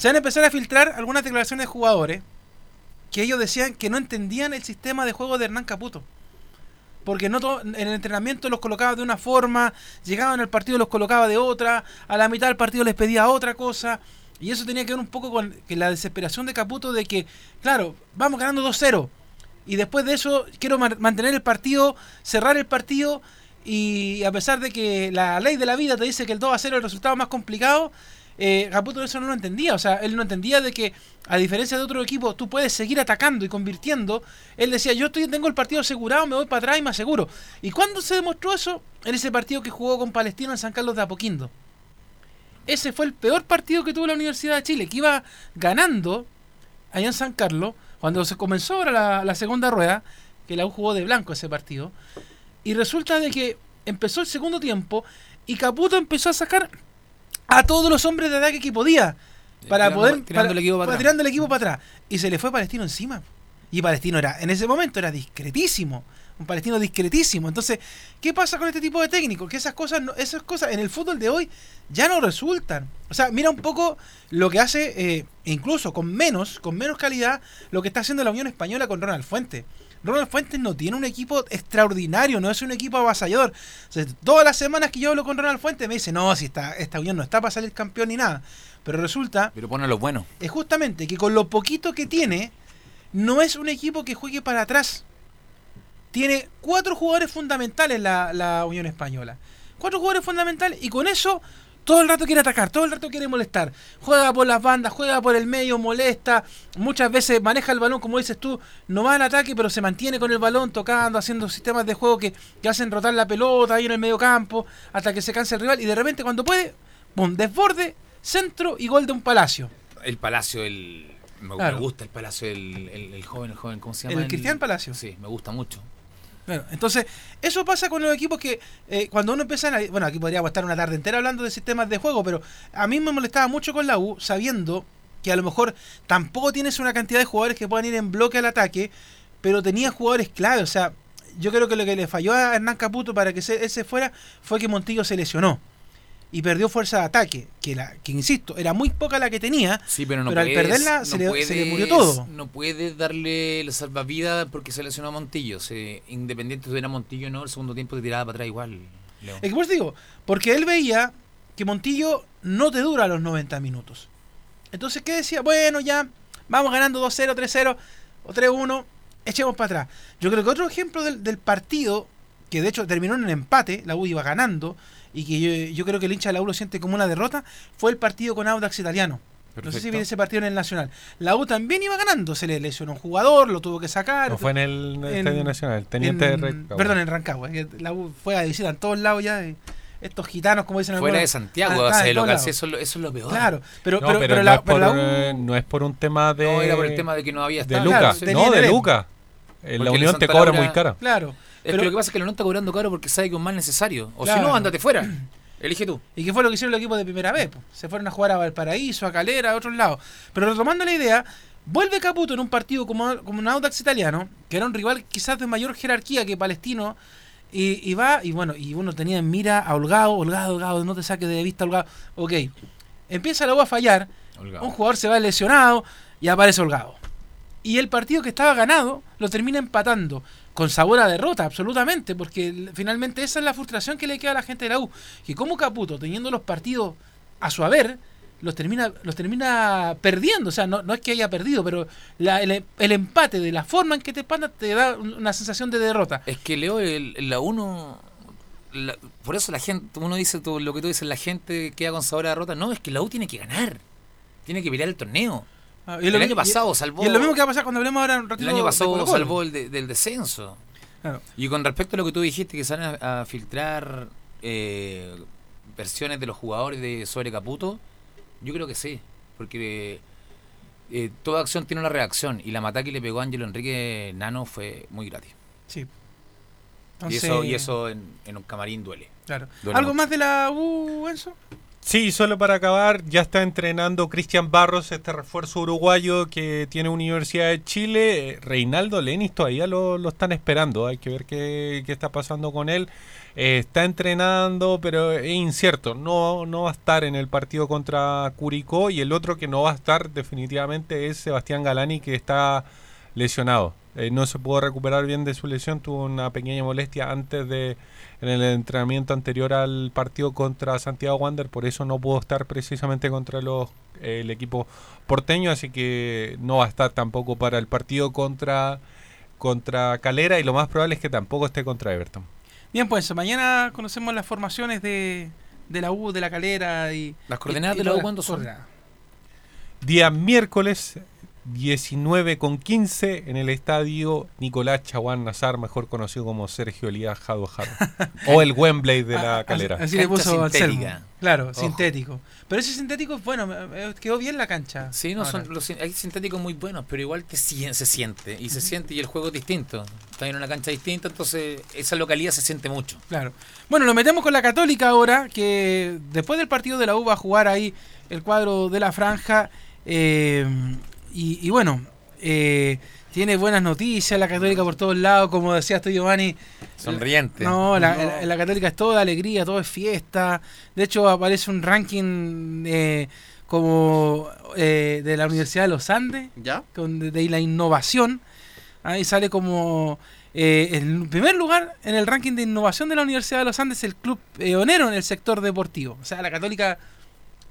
Se van a empezar a filtrar algunas declaraciones de jugadores que ellos decían que no entendían el sistema de juego de Hernán Caputo. Porque no en el entrenamiento los colocaba de una forma, llegaban al partido los colocaba de otra, a la mitad del partido les pedía otra cosa. Y eso tenía que ver un poco con que la desesperación de Caputo de que, claro, vamos ganando 2-0. Y después de eso quiero ma- mantener el partido, cerrar el partido. Y a pesar de que la ley de la vida te dice que el 2 a 0 es el resultado más complicado, eh, Caputo eso no lo entendía. O sea, él no entendía de que, a diferencia de otro equipo, tú puedes seguir atacando y convirtiendo. Él decía, yo estoy, tengo el partido asegurado, me voy para atrás y me aseguro. ¿Y cuándo se demostró eso? En ese partido que jugó con Palestino en San Carlos de Apoquindo. Ese fue el peor partido que tuvo la Universidad de Chile, que iba ganando allá en San Carlos, cuando se comenzó ahora la, segunda rueda, que la U jugó de blanco ese partido. Y resulta de que empezó el segundo tiempo y Caputo empezó a sacar a todos los hombres de ataque que podía para Tirando- poder tirando para- el equipo para para- atrás. tirando el equipo para atrás. Y se le fue Palestino encima. Y Palestino era en ese momento era discretísimo un palestino discretísimo. Entonces qué pasa con este tipo de técnicos que esas cosas no- esas cosas en el fútbol de hoy ya no resultan. O sea mira un poco lo que hace eh, incluso con menos con menos calidad lo que está haciendo la Unión Española con Ronald Fuentes Ronald Fuentes no tiene un equipo extraordinario, no es un equipo avasallador. O sea, todas las semanas que yo hablo con Ronald Fuentes me dice, no, si esta, esta Unión no está para salir campeón ni nada. Pero resulta Pero pone a los buenos. es justamente que con lo poquito que tiene, no es un equipo que juegue para atrás. Tiene cuatro jugadores fundamentales la, la Unión Española. Cuatro jugadores fundamentales y con eso todo el rato quiere atacar, todo el rato quiere molestar. Juega por las bandas, juega por el medio, molesta. Muchas veces maneja el balón, como dices tú, no va al ataque, pero se mantiene con el balón tocando, haciendo sistemas de juego que, que hacen rotar la pelota ahí en el medio campo hasta que se canse el rival y de repente cuando puede, ¡pum! desborde, centro y gol de un palacio. El Palacio, el. Me, Claro. me gusta el Palacio, el, el, el joven, el joven, ¿cómo se llama? El Cristian Palacio. Sí, me gusta mucho. Claro, entonces, eso pasa con los equipos que eh, cuando uno empieza a... Bueno, aquí podríamos estar una tarde entera hablando de sistemas de juego, pero a mí me molestaba mucho con la U, sabiendo que a lo mejor tampoco tienes una cantidad de jugadores que puedan ir en bloque al ataque, pero tenía jugadores clave. O sea, yo creo que lo que le falló a Hernán Caputo para que se, él se fuera fue que Montillo se lesionó. Y perdió fuerza de ataque, que, la, que insisto, era muy poca la que tenía, Sí, pero no al puedes- perderla se, no le, se le murió todo. No puedes darle la salvavidas porque se lesionó a Montillo. Se, independiente si tuviera Montillo o no, el segundo tiempo te tiraba para atrás igual. Leo. Es que por eso digo, porque él veía que Montillo no te dura los 90 minutos. Entonces, ¿qué decía? Bueno, ya, vamos ganando 2-0, 3-0 o 3-1, echemos para atrás. Yo creo que otro ejemplo del, del partido, que de hecho terminó en un empate, la U iba ganando, y que yo, yo creo que el hincha de la U lo siente como una derrota, fue el partido con Audax Italiano. No sé si viene ese partido en el Nacional. La U también iba ganando, se le lesionó un jugador, lo tuvo que sacar. No fue en el En- Estadio Nacional, Teniente de en- Rancagua. Perdón, en Rancagua. La U fue a visita en todos lados ya. y estos gitanos, como dicen Fuera de algunos, Santiago, ah, o ah, sea, de local, eso, es lo- eso es lo peor. Claro, pero, No, pero, pero no, la, es pero por, la U- eh, no es por un tema de. No, era por el tema de que no había De estadio. Luca. Claro, no, de. Luca. Eh, La Unión te cobra Laura- muy cara. Claro. Es pero- que lo que pasa es que lo no está cobrando caro porque sabe que es mal necesario. O Claro. si no, ándate fuera. Elige tú. Y que fue lo que hicieron los equipos de primera vez. po. Se fueron a jugar a Valparaíso, a Calera, a otros lados. Pero retomando la idea, vuelve Caputo en un partido como, como un Audax italiano, que era un rival quizás de mayor jerarquía que Palestino. Y, y va, y bueno, y uno tenía en mira a Holgado, Holgado, Holgado, no te saques de vista Holgado. Ok, empieza la U a fallar, Holgado. un jugador se va lesionado y aparece Holgado. Y el partido que estaba ganado lo termina empatando. Con sabor a derrota, absolutamente. Porque finalmente esa es la frustración que le queda a la gente de la U. Que como Caputo, teniendo los partidos a su haber, los termina, los termina perdiendo. O sea, no, no es que haya perdido, pero la- el, el empate de la forma en que te empatan te da un- una sensación de derrota. Es que Leo, la uno. por eso la gente, uno dice tú- lo que tú dices, la gente queda con sabor a derrota. No, es que la U tiene que ganar. Tiene que pelear el torneo. Ah, y el año y- pasado salvó. Y es lo mismo que va a pasar cuando hablemos ahora un ratito El año pasado salvó el de- del descenso. Claro. Y con respecto a lo que tú dijiste, que van a, a filtrar eh, versiones de los jugadores de sobre Caputo, yo creo que sí. Porque eh, toda acción tiene una reacción. Y la mata que le pegó a Ángelo Enrique Nano fue muy gratis. Sí. y eso, y eso en, en un camarín duele. Claro. Duele ¿Algo mucho. más de la U, Enzo? Sí, solo para acabar, ya está entrenando Cristian Barros, este refuerzo uruguayo que tiene Universidad de Chile. Eh, Reinaldo Lenis todavía lo, lo están esperando, hay que ver qué, qué está pasando con él. Eh, está entrenando, pero es incierto, no, no va a estar en el partido contra Curicó y el otro que no va a estar definitivamente es Sebastián Galani que está lesionado. Eh, no se pudo recuperar bien de su lesión, tuvo una pequeña molestia antes de en el entrenamiento anterior al partido contra Santiago Wander, por eso no pudo estar precisamente contra los eh, el equipo porteño, así que no va a estar tampoco para el partido contra contra Calera y lo más probable es que tampoco esté contra Everton. Bien, pues mañana conocemos las formaciones de, de la U, de la calera y. ¿Las coordenadas y- y de la U cuándo son? Día miércoles 19 con 15 en el estadio Nicolás Chaguán Nazar, mejor conocido como Sergio Elías Jado Jaro. o el Wembley de la Ah, calera. Así, así le puso sintética. Claro, Ojo. sintético. Pero ese sintético, bueno, quedó bien la cancha. Sí, no Ahora. son los, hay sintéticos muy buenos, pero igual sien- se siente. Y se siente y el juego es distinto. Está en una cancha distinta, entonces esa localidad se siente mucho. Claro. Bueno, lo metemos con la Católica ahora, que después del partido de la U va a jugar ahí el cuadro de la franja. eh, y, y bueno, eh, tiene buenas noticias la Católica por todos lados, como decías tú, Giovanni. Sonriente. No, la, la- la Católica es toda alegría, todo es fiesta. De hecho, aparece un ranking eh, como eh, de la Universidad de los Andes, ¿Ya? con, de, de la innovación. Ahí sale como eh, en primer lugar en el ranking de innovación de la Universidad de los Andes, el club pionero en el sector deportivo. O sea, la Católica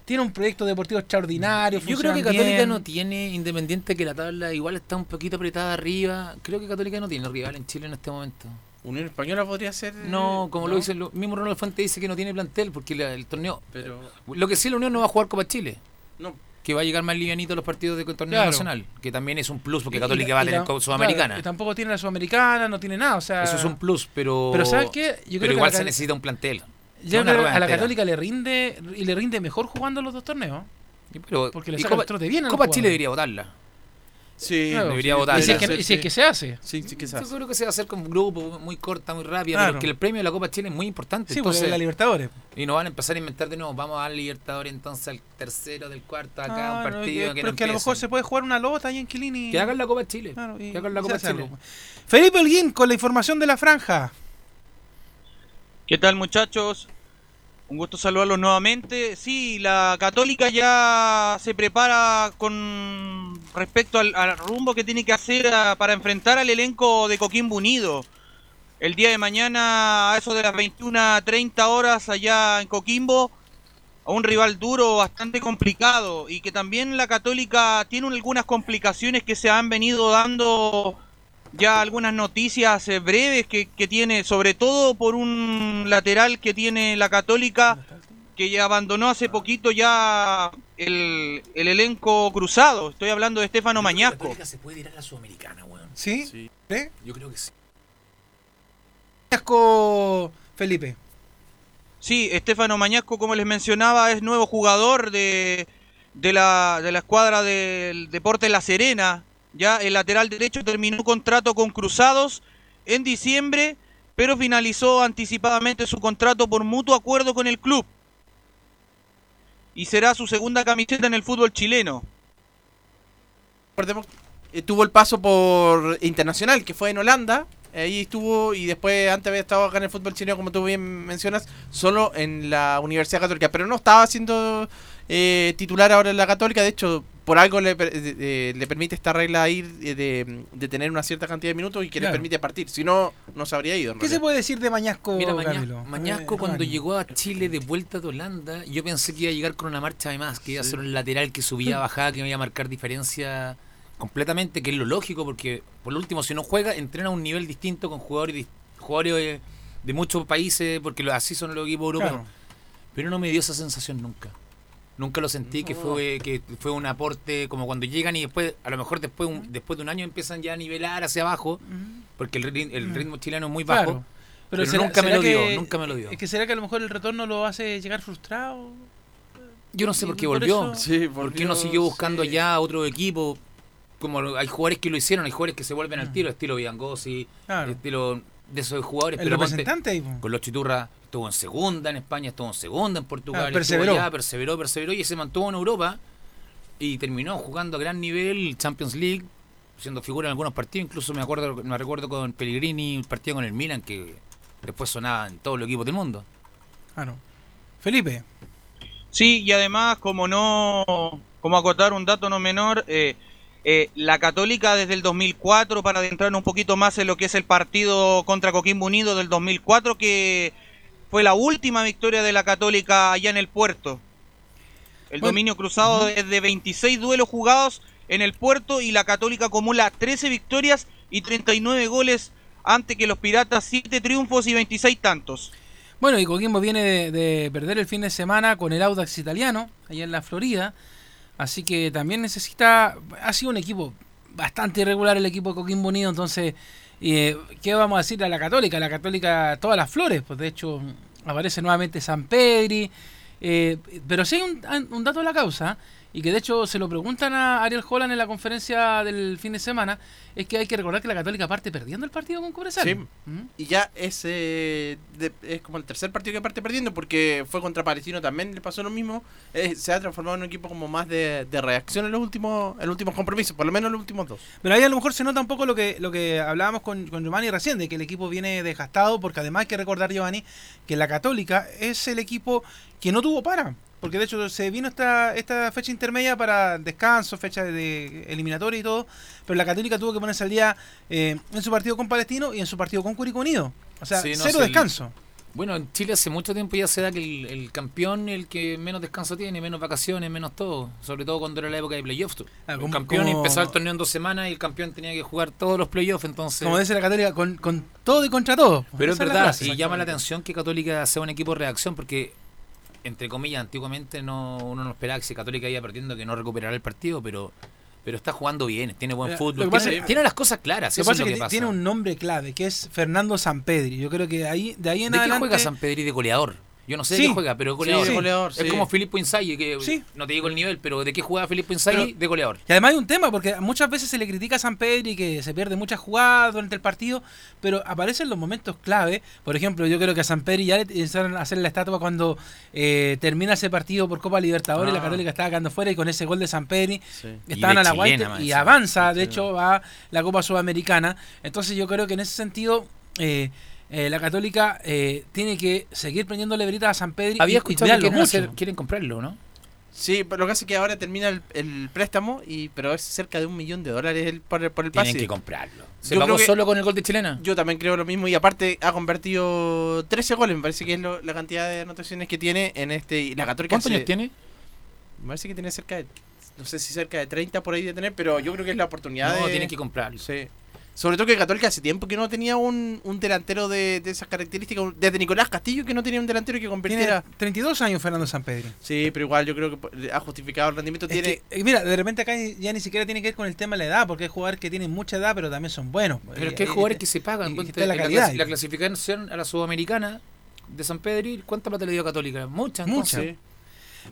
tiene un proyecto deportivo extraordinario. Yo creo que Católica bien. no tiene, independiente que la tabla igual está un poquito apretada arriba, creo que Católica no tiene rival en Chile en este momento. Unión Española podría ser. No, como lo dice el mismo Ronald Fuente dice que no tiene plantel porque la- el torneo. Pero. Lo que sí la Unión no va a jugar Copa Chile. No. Que va a llegar más livianito a los partidos de torneo Claro. nacional, que también es un plus porque Y- Católica y- va a y tener la- Copa Sudamericana. claro, y tampoco tiene la Sudamericana, no tiene nada. O sea, Eso es un plus, pero. Pero ¿sabes qué? Yo creo pero que igual se necesita un plantel. Yo no creo que a la entera. Católica le rinde y le rinde mejor jugando los dos torneos. Pero, porque le saca Copa- el trote bien Copa Chile debería votarla. Sí, Claro, debería sí, votarla. y si es que- y si es que se hace. Sí, sí que se hace. Yo creo que se va a hacer con un grupo muy corta, muy rápida, Claro. pero es que el premio de la Copa Chile es muy importante. Sí, porque entonces, es la Libertadores. Y nos van a empezar a inventar de nuevo. Vamos a dar Libertadores entonces al tercero, del cuarto, acá, Ah, un no, partido que- que, pero no es que a lo mejor se puede jugar una lota ahí en Quilini. Que hagan la Copa Chile. Claro, y que hagan la Copa Chile. algo. Felipe Holguín con la información de la franja. ¿Qué tal muchachos? Un gusto saludarlos nuevamente. Sí, la Católica ya se prepara con respecto al, rumbo que tiene que hacer ah, para enfrentar al elenco de Coquimbo Unido. El día de mañana, a eso de las 21.30 horas allá en Coquimbo, a un rival duro, bastante complicado, y que también la Católica tiene algunas complicaciones que se han venido dando ya algunas noticias eh, breves que, que tiene, sobre todo por un lateral que tiene la Católica, que ya abandonó hace poquito ya el, el elenco cruzado. Estoy hablando de Estefano Mañasco. Católica se puede ir a la Sudamericana, weón. ¿Sí? ¿Eh? Yo creo que sí. Mañasco, Felipe. Sí, Estefano Mañasco, como les mencionaba, es nuevo jugador de, de, la, de la escuadra del Deporte La Serena. Ya el lateral derecho terminó contrato con Cruzados en diciembre, pero finalizó anticipadamente su contrato por mutuo acuerdo con el club. y será su segunda camiseta en el fútbol chileno. Tuvo el paso por Internacional, que fue en Holanda. Ahí estuvo y después antes había estado acá en el fútbol chileno, como tú bien mencionas, solo en la Universidad Católica. Pero no estaba siendo eh, titular ahora en la Católica. De hecho, por algo le, per- eh, eh, le permite esta regla ir eh, de, de tener una cierta cantidad de minutos y que Claro. le permite partir. Si no, no se habría ido. ¿Qué se puede decir de Mañasco, Mira, Maña- Camilo? Mañasco Eh, cuando llegó a Chile de vuelta de Holanda, yo pensé que iba a llegar con una marcha de más, que iba a ser un lateral que subía, bajaba, que me iba a marcar diferencia completamente, que es lo lógico, porque por lo último, si no juega, entrena a un nivel distinto con jugadores, dis- jugadores de, de muchos países, porque así son los equipos europeos. Claro. Pero no me dio esa sensación nunca. Nunca lo sentí que fue que fue un aporte como cuando llegan y después, a lo mejor después un- después de un año empiezan ya a nivelar hacia abajo, porque el, ri- el ritmo chileno es muy bajo. Claro. Pero, será- nunca me lo dio, nunca me lo dio. Es que será que a lo mejor el retorno lo hace llegar frustrado. Yo no sé por qué por volvió. eso- Sí, ¿Por qué no siguió buscando ya otro equipo? Como hay jugadores que lo hicieron, hay jugadores que se vuelven al tiro, estilo Biangosi, Claro. estilo de esos jugadores. El pero ponte- representante ahí, po. con los Chiturra estuvo en segunda en España, estuvo en segunda en Portugal, estuvo perseveró. allá, perseveró, perseveró y se mantuvo en Europa y terminó jugando a gran nivel Champions League, siendo figura en algunos partidos, incluso me acuerdo, me recuerdo con Pellegrini, el partido con el Milan que después sonaba en todos los equipos del mundo. Claro. Felipe. Sí, y además, como no, como acotar un dato no menor, eh, eh, la Católica desde el 2004, para adentrarnos un poquito más en lo que es el partido contra Coquimbo Unido del 2004, que fue la última victoria de la Católica allá en el puerto. El Bueno, dominio cruzado es de 26 duelos jugados en el puerto y la Católica acumula 13 victorias y 39 goles ante que los Piratas 7 triunfos y 26 tantos. Bueno, y Coquimbo viene de, de perder el fin de semana con el Audax italiano, allá en la Florida. Así que también necesita. Ha sido un equipo bastante irregular el equipo de Coquimbo Unido. Entonces, eh, ¿qué vamos a decir a la Católica? La Católica, todas las flores. Pues de hecho, aparece nuevamente San Pedri. eh, pero sí hay un, un dato de la causa. Y que de hecho se lo preguntan a Ariel Holland en la conferencia del fin de semana. Es que hay que recordar que la Católica parte perdiendo el partido con Cobresal. Sí. ¿Mm? Y ya es, eh, de- es como el tercer partido que parte perdiendo porque fue contra Palestino también le pasó lo mismo. Eh, se ha transformado en un equipo como más de, de reacción en los últimos en los últimos compromisos, por lo menos en los últimos dos. Pero ahí a lo mejor se nota un poco lo que, lo que hablábamos con, con Giovanni recién, de que el equipo viene desgastado, porque además hay que recordar, Giovanni, que la Católica es el equipo que no tuvo para. Porque de hecho se vino esta, esta fecha intermedia para descanso, fecha de eliminatoria y todo, pero la Católica tuvo que ponerse al día eh, en su partido con Palestino y en su partido con Curicó Unido. O sea, Sí, no cero descanso. Bueno, en Chile hace mucho tiempo ya se da que el, el campeón el que menos descanso tiene, menos vacaciones, menos todo. Sobre todo cuando era la época de playoffs. Ah, el campeón como- empezó el torneo en dos semanas y el campeón tenía que jugar todos los playoffs, entonces... Como dice la Católica, con, con todo y contra todo. Pero es verdad, y llama la atención que Católica sea un equipo de reacción porque, entre comillas, antiguamente no uno no esperaba que si Católica iba perdiendo que no recuperara el partido, pero pero está jugando bien, tiene buen fútbol, lo tiene, es que- tiene las cosas claras, Lo eso es pasa lo es que que pasa. tiene un nombre clave, que es Fernando Sampedri. Yo creo que ahí, de ahí en ¿De qué adelante... juega San Pedri de goleador? Yo no sé Sí. de qué juega, pero es goleador. Sí, goleador, es como Filippo Inzaghi, que Sí. no te digo el nivel, pero ¿de qué juega Filippo Inzaghi? Pero- de goleador. Y además hay un tema, porque muchas veces se le critica a San Pedri que se pierde muchas jugadas durante el partido, pero aparecen los momentos clave. Por ejemplo, yo creo que a San Pedri ya le empezaron a hacer la estatua cuando eh, termina ese partido por Copa Libertadores, Ah. la Católica estaba quedando fuera y con ese gol de San Pedri Sí. estaban a la más y avanza, de hecho va la Copa Sudamericana. Entonces yo creo que en ese sentido... eh, eh, la Católica eh, tiene que seguir prendiéndole veritas a San Pedri y- Había y escuchado que quieren, hacer- quieren comprarlo, ¿no? Sí, pero lo que hace es que ahora termina el, el préstamo, y pero es cerca de un millón de dólares el, por, el- por el Tienen pase. que comprarlo. ¿Se Yo pagó creo que- solo con el gol de chilena? Yo también creo lo mismo y aparte ha convertido 13 goles, me parece que es lo- la cantidad de anotaciones que tiene en este y la Católica ¿Cuántos años tiene? Me parece que tiene cerca de no sé si cerca de 30 por ahí de tener, pero yo creo que es la oportunidad No, de tienen que comprarlo. Sí. Sobre todo que Católica hace tiempo que no tenía un, un delantero de, de esas características. Desde Nicolás Castillo que no tenía un delantero que Tiene convirtiera. 32 años Fernando San Pedri. Sí, pero igual yo creo que ha justificado el rendimiento. Es Tiene, que, eh, mira, de repente acá ya ni siquiera tiene que ver con el tema de la edad, porque hay jugadores que tienen mucha edad, pero también son buenos. Pero Eh, es que hay eh, jugadores que se pagan. y- está la la, calidad. clasi- la clasificación a la Sudamericana de San Pedro, ¿cuánta plata le dio Católica? Mucha, Mucha.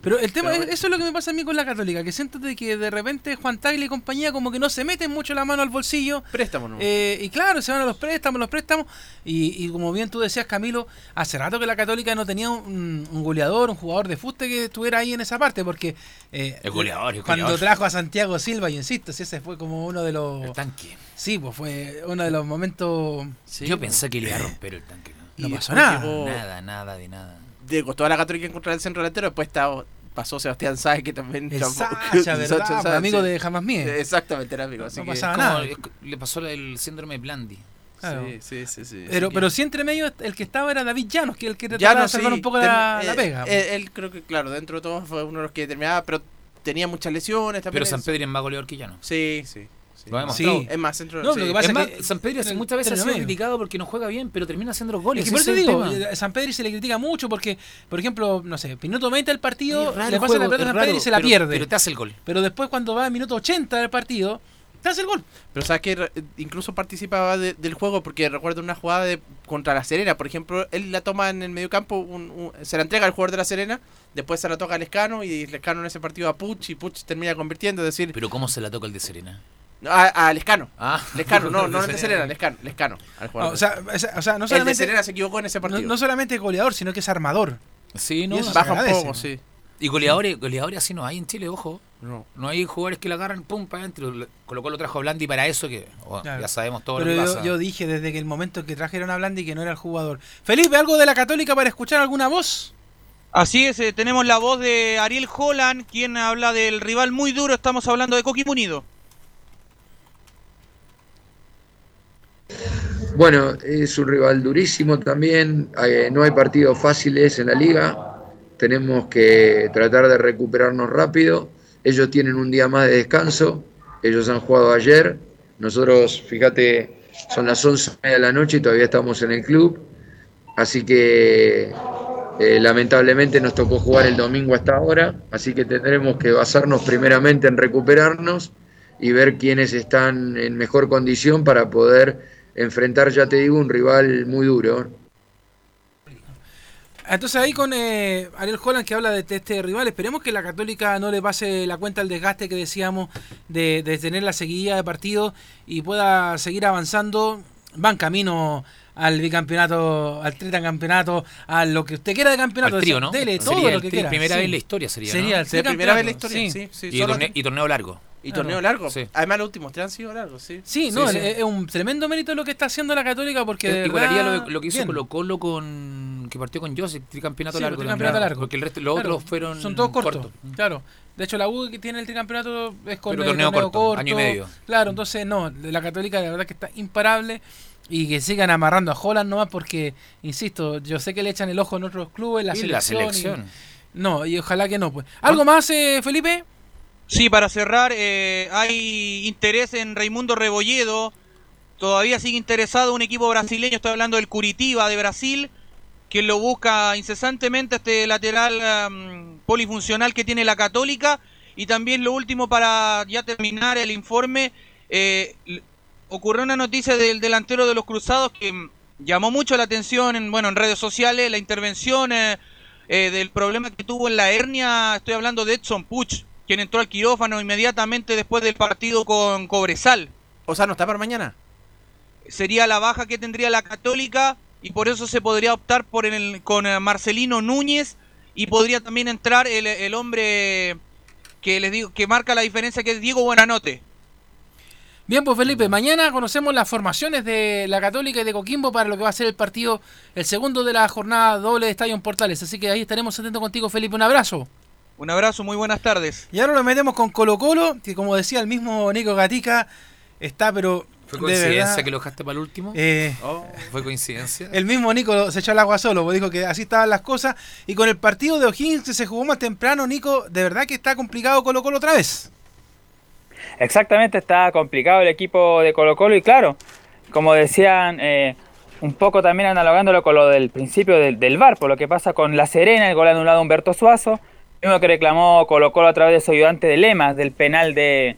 Pero el tema, es, eso es lo que me pasa a mí con la Católica, que siento de que de repente Juan Tagle y compañía como que no se meten mucho la mano al bolsillo. Préstamos, ¿no? Eh, y claro, se van a los préstamos, los préstamos. Y, y, como bien tú decías, Camilo, hace rato que la Católica no tenía un, un goleador, un jugador de fuste que estuviera ahí en esa parte, porque eh, el goleador, el cuando goleador. trajo a Santiago Silva, y insisto, si ese fue como uno de los... El tanque. Sí, pues fue uno de los momentos... Sí, Yo pensé que le iba a romper el tanque. No, no pasó nada. Nada, nada, de nada. Le costó a la Católica encontrar el centro delantero, después estaba pasó Sebastián Sáez que también el Sacha, ¿verdad? Sacha, amigo de Jamás Mie. Exactamente, era amigo. Así no que pasaba nada. Le pasó el síndrome de Blandi. Claro. Sí, sí, sí, sí, Pero, pero sí entre medio el que estaba era David Llanos, que el que trataba de salvar un poco la, eh, la pega. Eh, él creo que, claro, dentro de todo fue uno de los que terminaba, pero tenía muchas lesiones también. Pero San Pedro es más goleador que Llanos. Sí, sí. Lo hemos sí. Es más, centro no, sí. lo que pasa es, es que San Pedro hace muchas veces ha sido criticado porque no juega bien, pero termina haciendo los goles. Es que por eso digo, San Pedro se le critica mucho porque, por ejemplo, no sé, minuto 20 del partido, le pasa la pelota a San Pedro y se la pero, pierde. Pero te hace el gol. Pero después cuando va a minuto 80 del partido, te hace el gol. Pero sabes que incluso participaba de, del juego porque recuerdo una jugada de contra la Serena, por ejemplo, él la toma en el mediocampo, un, un, se la entrega al jugador de la Serena, después se la toca a Lescano y Lescano en ese partido a Puch y Puch termina convirtiendo, es decir, Pero ¿cómo se la toca el de Serena? A, a Lescano. Ah. Lescano, no, no el de Serena, Lescano, Lescano. Al no, o, sea, o sea, no el solamente de Serena se equivocó en ese partido. No, no solamente es goleador, sino que es armador. Sí, no, baja un poco, sí. Y goleadores, goleadores así no hay en Chile, ojo. No. No hay jugadores que la agarran, pum, para adentro. Colocó lo trajo a Blandi para eso, que oh, claro. ya sabemos todo Pero lo que yo, pasa. yo dije desde que el momento en que trajeron a Blandi que no era el jugador. Felipe, ¿algo de la Católica para escuchar alguna voz? Así es, eh, tenemos la voz de Ariel Holland, quien habla del rival muy duro. Estamos hablando de Coquimbo Unido. Bueno, es un rival durísimo también, eh, no hay partidos fáciles en la liga, tenemos que tratar de recuperarnos rápido, ellos tienen un día más de descanso, ellos han jugado ayer, nosotros, fíjate, son las 11 de la noche y todavía estamos en el club, así que eh, lamentablemente nos tocó jugar el domingo hasta ahora, así que tendremos que basarnos primeramente en recuperarnos y ver quiénes están en mejor condición para poder enfrentar, ya te digo, un rival muy duro. Entonces ahí con eh, Ariel Holland que habla de, de, este rival, esperemos que la Católica no le pase la cuenta al desgaste que decíamos de, de tener la seguidilla de partido y pueda seguir avanzando. Van camino al bicampeonato, al tricampeonato, a lo que usted quiera de campeonato. Al trío, ¿no? Dele todo sería lo que quiera. primera sí. vez en la historia sería, Sería ¿no? el sería primera vez en la historia, sí. sí, y, torneo, y, torneo, largo. Y torneo largo. Sí. Además, los últimos tres han sido largos, sí. Sí, no, sí, es, un tremendo mérito lo que está haciendo la Católica porque. De igualaría lo, lo, que hizo Colo Colo con. que partió con Joseph, tricampeonato largo. Tricampeonato largo. Porque el resto, los claro, otros fueron. Son todos cortos. cortos. Claro. De hecho, la U que tiene el tricampeonato es con Pero el torneo, torneo corto, corto, año y medio. Claro, entonces no, la Católica la verdad que está imparable y que sigan amarrando a Holland nomás porque, insisto, yo sé que le echan el ojo en otros clubes, la y selección. La selección. Y, no, y ojalá que no. pues ¿Algo más, eh, Felipe? Sí, para cerrar, eh, hay interés en Raimundo Rebolledo. Todavía sigue interesado un equipo brasileño, estoy hablando del Curitiba de Brasil, quien lo busca incesantemente este lateral um, polifuncional que tiene la Católica. Y también lo último para ya terminar el informe, eh, ocurrió una noticia del delantero de los Cruzados que llamó mucho la atención en, bueno, en redes sociales, la intervención eh, eh, del problema que tuvo en la hernia, estoy hablando de Edson Puch, quien entró al quirófano inmediatamente después del partido con Cobresal. O sea, ¿no está para mañana? Sería la baja que tendría la Católica y por eso se podría optar por el, con Marcelino Núñez y podría también entrar el, el hombre que les digo que marca la diferencia que es Diego Buenanote. Bien, pues Felipe, mañana conocemos las formaciones de la Católica y de Coquimbo para lo que va a ser el partido, el segundo de la jornada doble de Estadio en Portales. Así que ahí estaremos atentos contigo, Felipe. Un abrazo. Un abrazo, muy buenas tardes. Y ahora lo metemos con Colo Colo, que como decía el mismo Nico Gatica, está pero... ¿Fue coincidencia que lo dejaste para el último? Eh, oh, ¿Fue coincidencia? El mismo Nico se echó al agua solo, pues dijo que así estaban las cosas. Y con el partido de O'Higgins que se jugó más temprano, Nico, de verdad que está complicado Colo Colo otra vez. Exactamente, está complicado el equipo de Colo Colo y claro, como decían, eh, un poco también analogándolo con lo del principio del, del VAR, por lo que pasa con La Serena, el gol anulado Humberto Suazo, mismo que reclamó Colo Colo a través de su ayudante de Lemas, del penal de,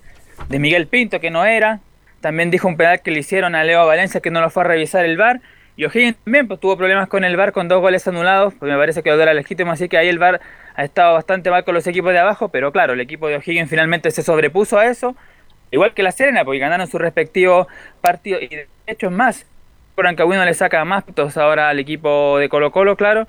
de Miguel Pinto, que no era, también dijo un penal que le hicieron a Leo Valencia que no lo fue a revisar el VAR, y O'Higgins también pues, tuvo problemas con el VAR con dos goles anulados, pues me parece que lo era legítimo, así que ahí el VAR ha estado bastante mal con los equipos de abajo, pero claro, el equipo de O'Higgins finalmente se sobrepuso a eso, igual que la Serena, porque ganaron sus respectivos partidos, y de hecho es más, Rancagüino le saca más puntos ahora al equipo de Colo Colo, claro,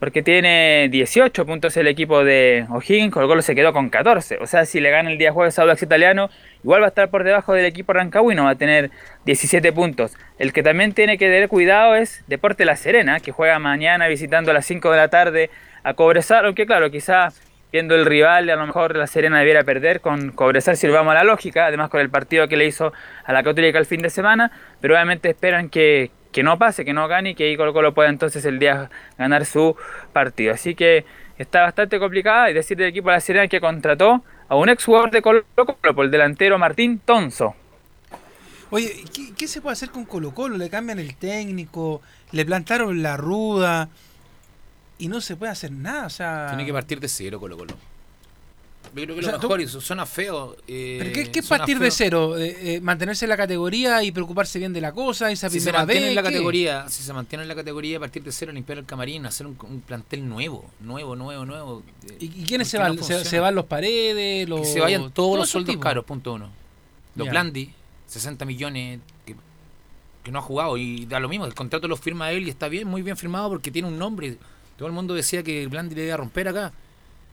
porque tiene 18 puntos el equipo de O'Higgins, Colo Colo se quedó con 14, o sea, si le gana el día jueves a Audax Italiano, igual va a estar por debajo del equipo Rancagüino, va a tener 17 puntos. El que también tiene que tener cuidado es Deporte La Serena, que juega mañana visitando a las 5 de la tarde a Cobresal, aunque claro, quizá viendo el rival, a lo mejor la Serena debiera perder con Cobresal si lo vamos a la lógica, además con el partido que le hizo a la Católica el fin de semana, pero obviamente esperan que, que no pase, que no gane y que ahí Colo Colo pueda entonces el día ganar su partido. Así que está bastante complicada y decir del equipo de la Serena que contrató a un ex jugador de Colo Colo, por el delantero Martín Tonzo. Oye, ¿qué, ¿qué, se puede hacer con Colo Colo? Le cambian el técnico, le plantaron la ruda y no se puede hacer nada. O sea... Tiene que partir de cero Colo Colo. Yo creo que o sea, lo mejor, tú... suena feo. Eh, ¿Pero qué, qué partir feo? de cero? Eh, eh, ¿Mantenerse en la categoría y preocuparse bien de la cosa? Esa si primera se mantiene vez, en la ¿qué? categoría, si se mantiene en la categoría, partir de cero, limpiar el camarín, hacer un, un plantel nuevo, nuevo, nuevo, nuevo. ¿Y, y quiénes se van? No se, se, van los paredes? Los... Que se vayan todos, los sueldos caros, punto uno. Los yeah. Blandi, 60 millones, que, que, no ha jugado. Y da lo mismo, el contrato lo firma él y está bien, muy bien firmado porque tiene un nombre. Todo el mundo decía que Blandi le iba a romper acá,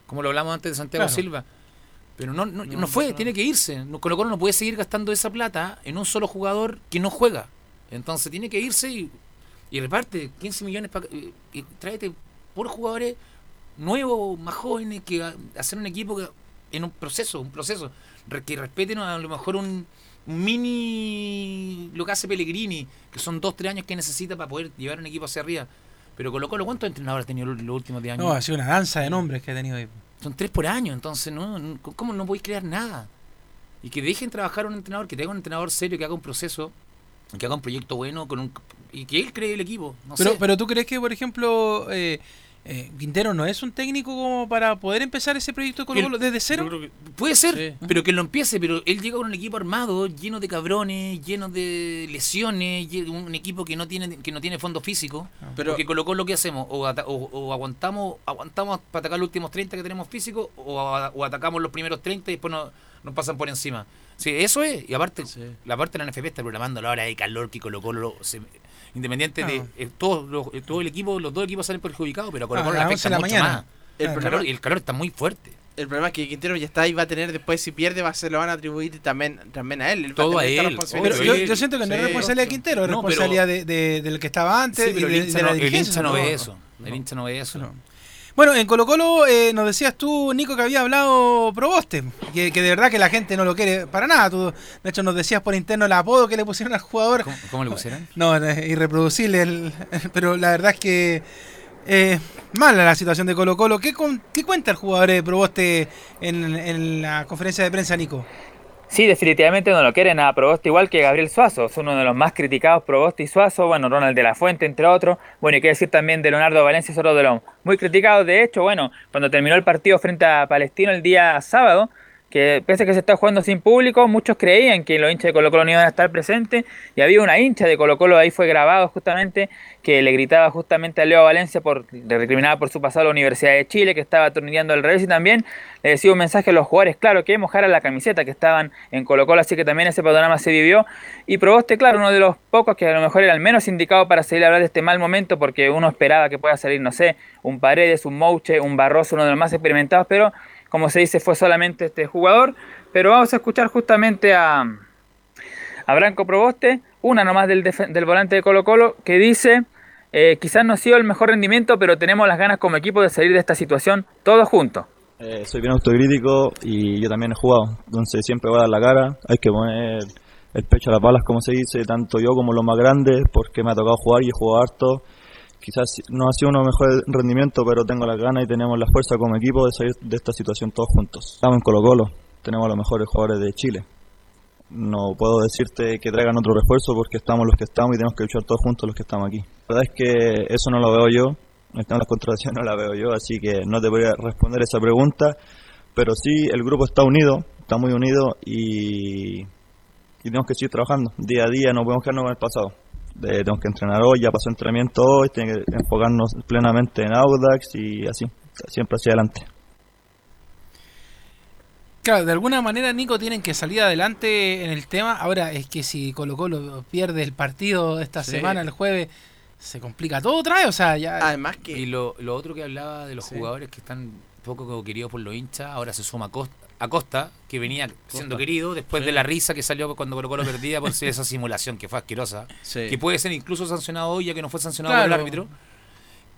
como lo hablamos antes de Santiago claro. Silva. Pero no, no, no, no fue, tiene que irse. Colo Colo no puede seguir gastando esa plata en un solo jugador que no juega. Entonces tiene que irse y, y reparte 15 millones para y, y tráete por jugadores nuevos, más jóvenes, que a, hacer un equipo que, en un proceso, un proceso, que respeten a lo mejor un, un, mini lo que hace Pellegrini, que son dos, tres años que necesita para poder llevar un equipo hacia arriba. Pero Colo Colo, ¿cuántos entrenadores ha tenido los, los últimos 10 años? No, ha sido una danza de nombres que ha tenido ahí. Son tres por año, entonces, ¿no? ¿Cómo no podéis crear nada? Y que dejen trabajar a un entrenador, que tenga un entrenador serio, que haga un proceso, que haga un proyecto bueno, con un y que él cree el equipo. No pero, sé. pero tú crees que, por ejemplo, eh, eh, Quintero no es un técnico como para poder empezar ese proyecto con Colo desde cero? Puede ser, sí. pero que lo empiece, pero él llega con un equipo armado, lleno de cabrones, lleno de lesiones, un equipo que no tiene que no tiene fondo físico, Ah. pero porque colocó lo que hacemos, o, ata o, o, aguantamos aguantamos para atacar los últimos 30 que tenemos físico, o, atacamos los primeros 30 y después nos, nos pasan por encima. Sí, eso es, y aparte, sí. la parte de la NFP está programando la hora de calor que colocó lo, se, independiente de eh, todo, lo, todo el equipo, los dos equipos salen perjudicados, pero Colo Colo ah, afecta mucho mañana. más. El, el, calor, el calor está muy fuerte. El problema es que Quintero ya está y va a tener después, si pierde, va a se lo van a atribuir también, también a él. él Todo a él. Pero yo, yo, siento que no es responsabilidad de Quintero, es no, responsabilidad pero, de, de, del que estaba antes sí, pero y de, el hincha, no, el hincha no, ve eso. El hincha no ve eso. Bueno, en Colo Colo eh, nos decías tú, Nico, que había hablado Proboste, que, que, de verdad que la gente no lo quiere para nada. Tú, de hecho, nos decías por interno el apodo que le pusieron al jugador. ¿Cómo, cómo le pusieron? No, es irreproducible, el, pero la verdad es que eh, mala la situación de Colo Colo. ¿Qué, qué cuenta el jugador de Proboste en, en la conferencia de prensa, Nico? Sí, definitivamente no lo quieren a Proboste igual que Gabriel Suazo, es uno de los más criticados Proboste y Suazo, bueno, Ronald de la Fuente, entre otros, bueno, y qué decir también de Leonardo Valencia, es otro de muy criticados, de hecho, bueno, cuando terminó el partido frente a Palestino el día sábado, pese a que se está jugando sin público, muchos creían que los hinchas de Colo Colo no iban a estar presentes y había una hincha de Colo Colo, ahí fue grabado justamente, que le gritaba justamente a Leo Valencia, por, le recriminaba por su pasado a la Universidad de Chile, que estaba atornillando al revés y también le decía un mensaje a los jugadores, claro, que mojaran la camiseta que estaban en Colo Colo, así que también ese panorama se vivió y Proboste, claro, uno de los pocos que a lo mejor era el menos indicado para salir a hablar de este mal momento, porque uno esperaba que pueda salir, no sé, un Paredes, un Mouche, un Barroso, uno de los más experimentados, pero como se dice, fue solamente este jugador. Pero vamos a escuchar justamente a, a Branco Proboste, una nomás del, del volante de Colo Colo, que dice, eh, quizás no ha sido el mejor rendimiento, pero tenemos las ganas como equipo de salir de esta situación todos juntos. Eh, soy bien autocrítico y yo también he jugado, entonces siempre voy a dar la cara, hay que poner el pecho a las balas, como se dice, tanto yo como los más grandes, porque me ha tocado jugar y he jugado harto quizás no ha sido uno mejor rendimiento, pero tengo las ganas y tenemos la fuerza como equipo de salir de esta situación todos juntos. Estamos en Colo Colo, tenemos los mejores jugadores de Chile. No puedo decirte que traigan otro refuerzo porque estamos los que estamos y tenemos que luchar todos juntos los que estamos aquí. La verdad es que eso no lo veo yo, las contradicciones no la veo yo, así que no te voy a responder esa pregunta, pero sí el grupo está unido, está muy unido y, y tenemos que seguir trabajando día a día, no podemos quedarnos con el pasado de, tenemos que entrenar hoy, ya pasó entrenamiento hoy, tiene que enfocarnos plenamente en Audax y así. siempre hacia adelante. Claro, de alguna manera, Nico, tienen que salir adelante en el tema. Ahora es que si Colo Colo pierde el partido esta Sí. semana, el jueves, se complica todo otra vez. O sea, ya. Además que. Y lo, lo otro que hablaba de los Sí. jugadores que están poco queridos por los hinchas, ahora se suma Acosta, Acosta que venía siendo querido después Sí. de la risa que salió cuando Colo Colo perdía por esa simulación que fue asquerosa, Sí. que puede ser incluso sancionado hoy ya que no fue sancionado Claro. por el árbitro.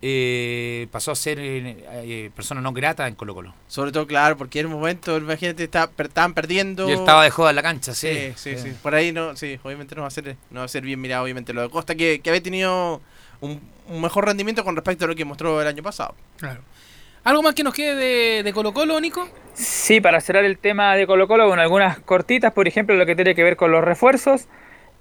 eh, pasó a ser eh, eh, persona no grata en Colo Colo. Sobre todo, claro, porque en un momento, imagínate, está- per- estaban perdiendo. Y él estaba de joda en la cancha, sí. Sí, sí, sí. Por ahí no, sí, obviamente no va a ser, no va a ser bien mirado, obviamente, lo de Costa, que, que había tenido un, un mejor rendimiento con respecto a lo que mostró el año pasado. Claro. ¿Algo más que nos quede de, Colo Colo, Nico? Sí, para cerrar el tema de Colo Colo, con algunas cortitas, por ejemplo, lo que tiene que ver con los refuerzos.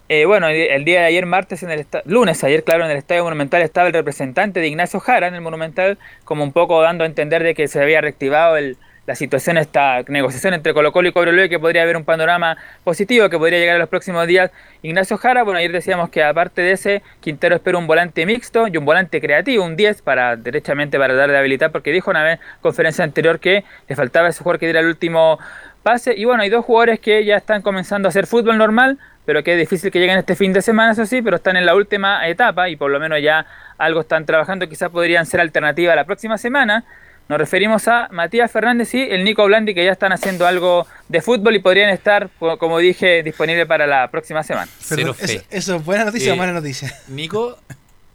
Eh, bueno, el día de ayer, martes, en el lunes, ayer, claro, en el Estadio Monumental estaba el representante de Ignacio Jara en el Monumental, como un poco dando a entender de que se había reactivado el- la situación, esta negociación entre Colo Colo y Cobreloa, que podría haber un panorama positivo, que podría llegar en los próximos días. Ignacio Jara, bueno, ayer decíamos que aparte de ese, Quintero espera un volante mixto y un volante creativo, un 10, para derechamente para dar de habilitar, porque dijo una vez en conferencia anterior que le faltaba ese jugador que diera el último pase. Y bueno, hay dos jugadores que ya están comenzando a hacer fútbol normal, pero que es difícil que lleguen este fin de semana, eso sí, pero están en la última etapa y por lo menos ya algo están trabajando, quizás podrían ser alternativa la próxima semana. Nos referimos a Matías Fernández y el Nico Blandi, que ya están haciendo algo de fútbol y podrían estar, co- como dije, disponibles para la próxima semana. Cero fe. ¿Eso, eso es buena noticia o Eh, mala noticia? Nico,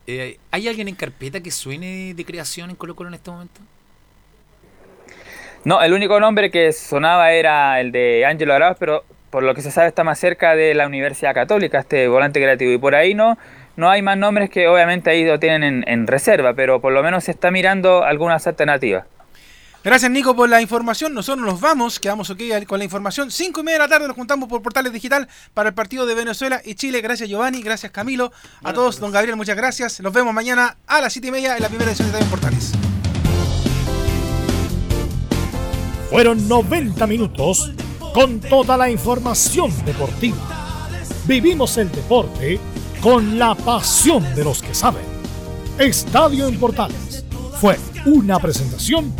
eh, ¿hay alguien en carpeta que suene de creación en Colo Colo en este momento? No, el único nombre que sonaba era el de Ángelo Arauz, pero por lo que se sabe está más cerca de la Universidad Católica, este volante creativo. Y por ahí no, no hay más nombres que obviamente ahí lo tienen en, en reserva, pero por lo menos se está mirando algunas alternativas. Gracias, Nico, por la información. Nosotros nos vamos, quedamos ok con la información. Cinco y media de la tarde nos juntamos por Portales Digital para el partido de Venezuela y Chile. Gracias, Giovanni. Gracias, Camilo. A todos, don Gabriel, muchas gracias. Nos vemos mañana a las siete y media en la primera edición de Estadio Portales. Fueron 90 minutos con toda la información deportiva. Vivimos el deporte con la pasión de los que saben. Estadio en Portales fue una presentación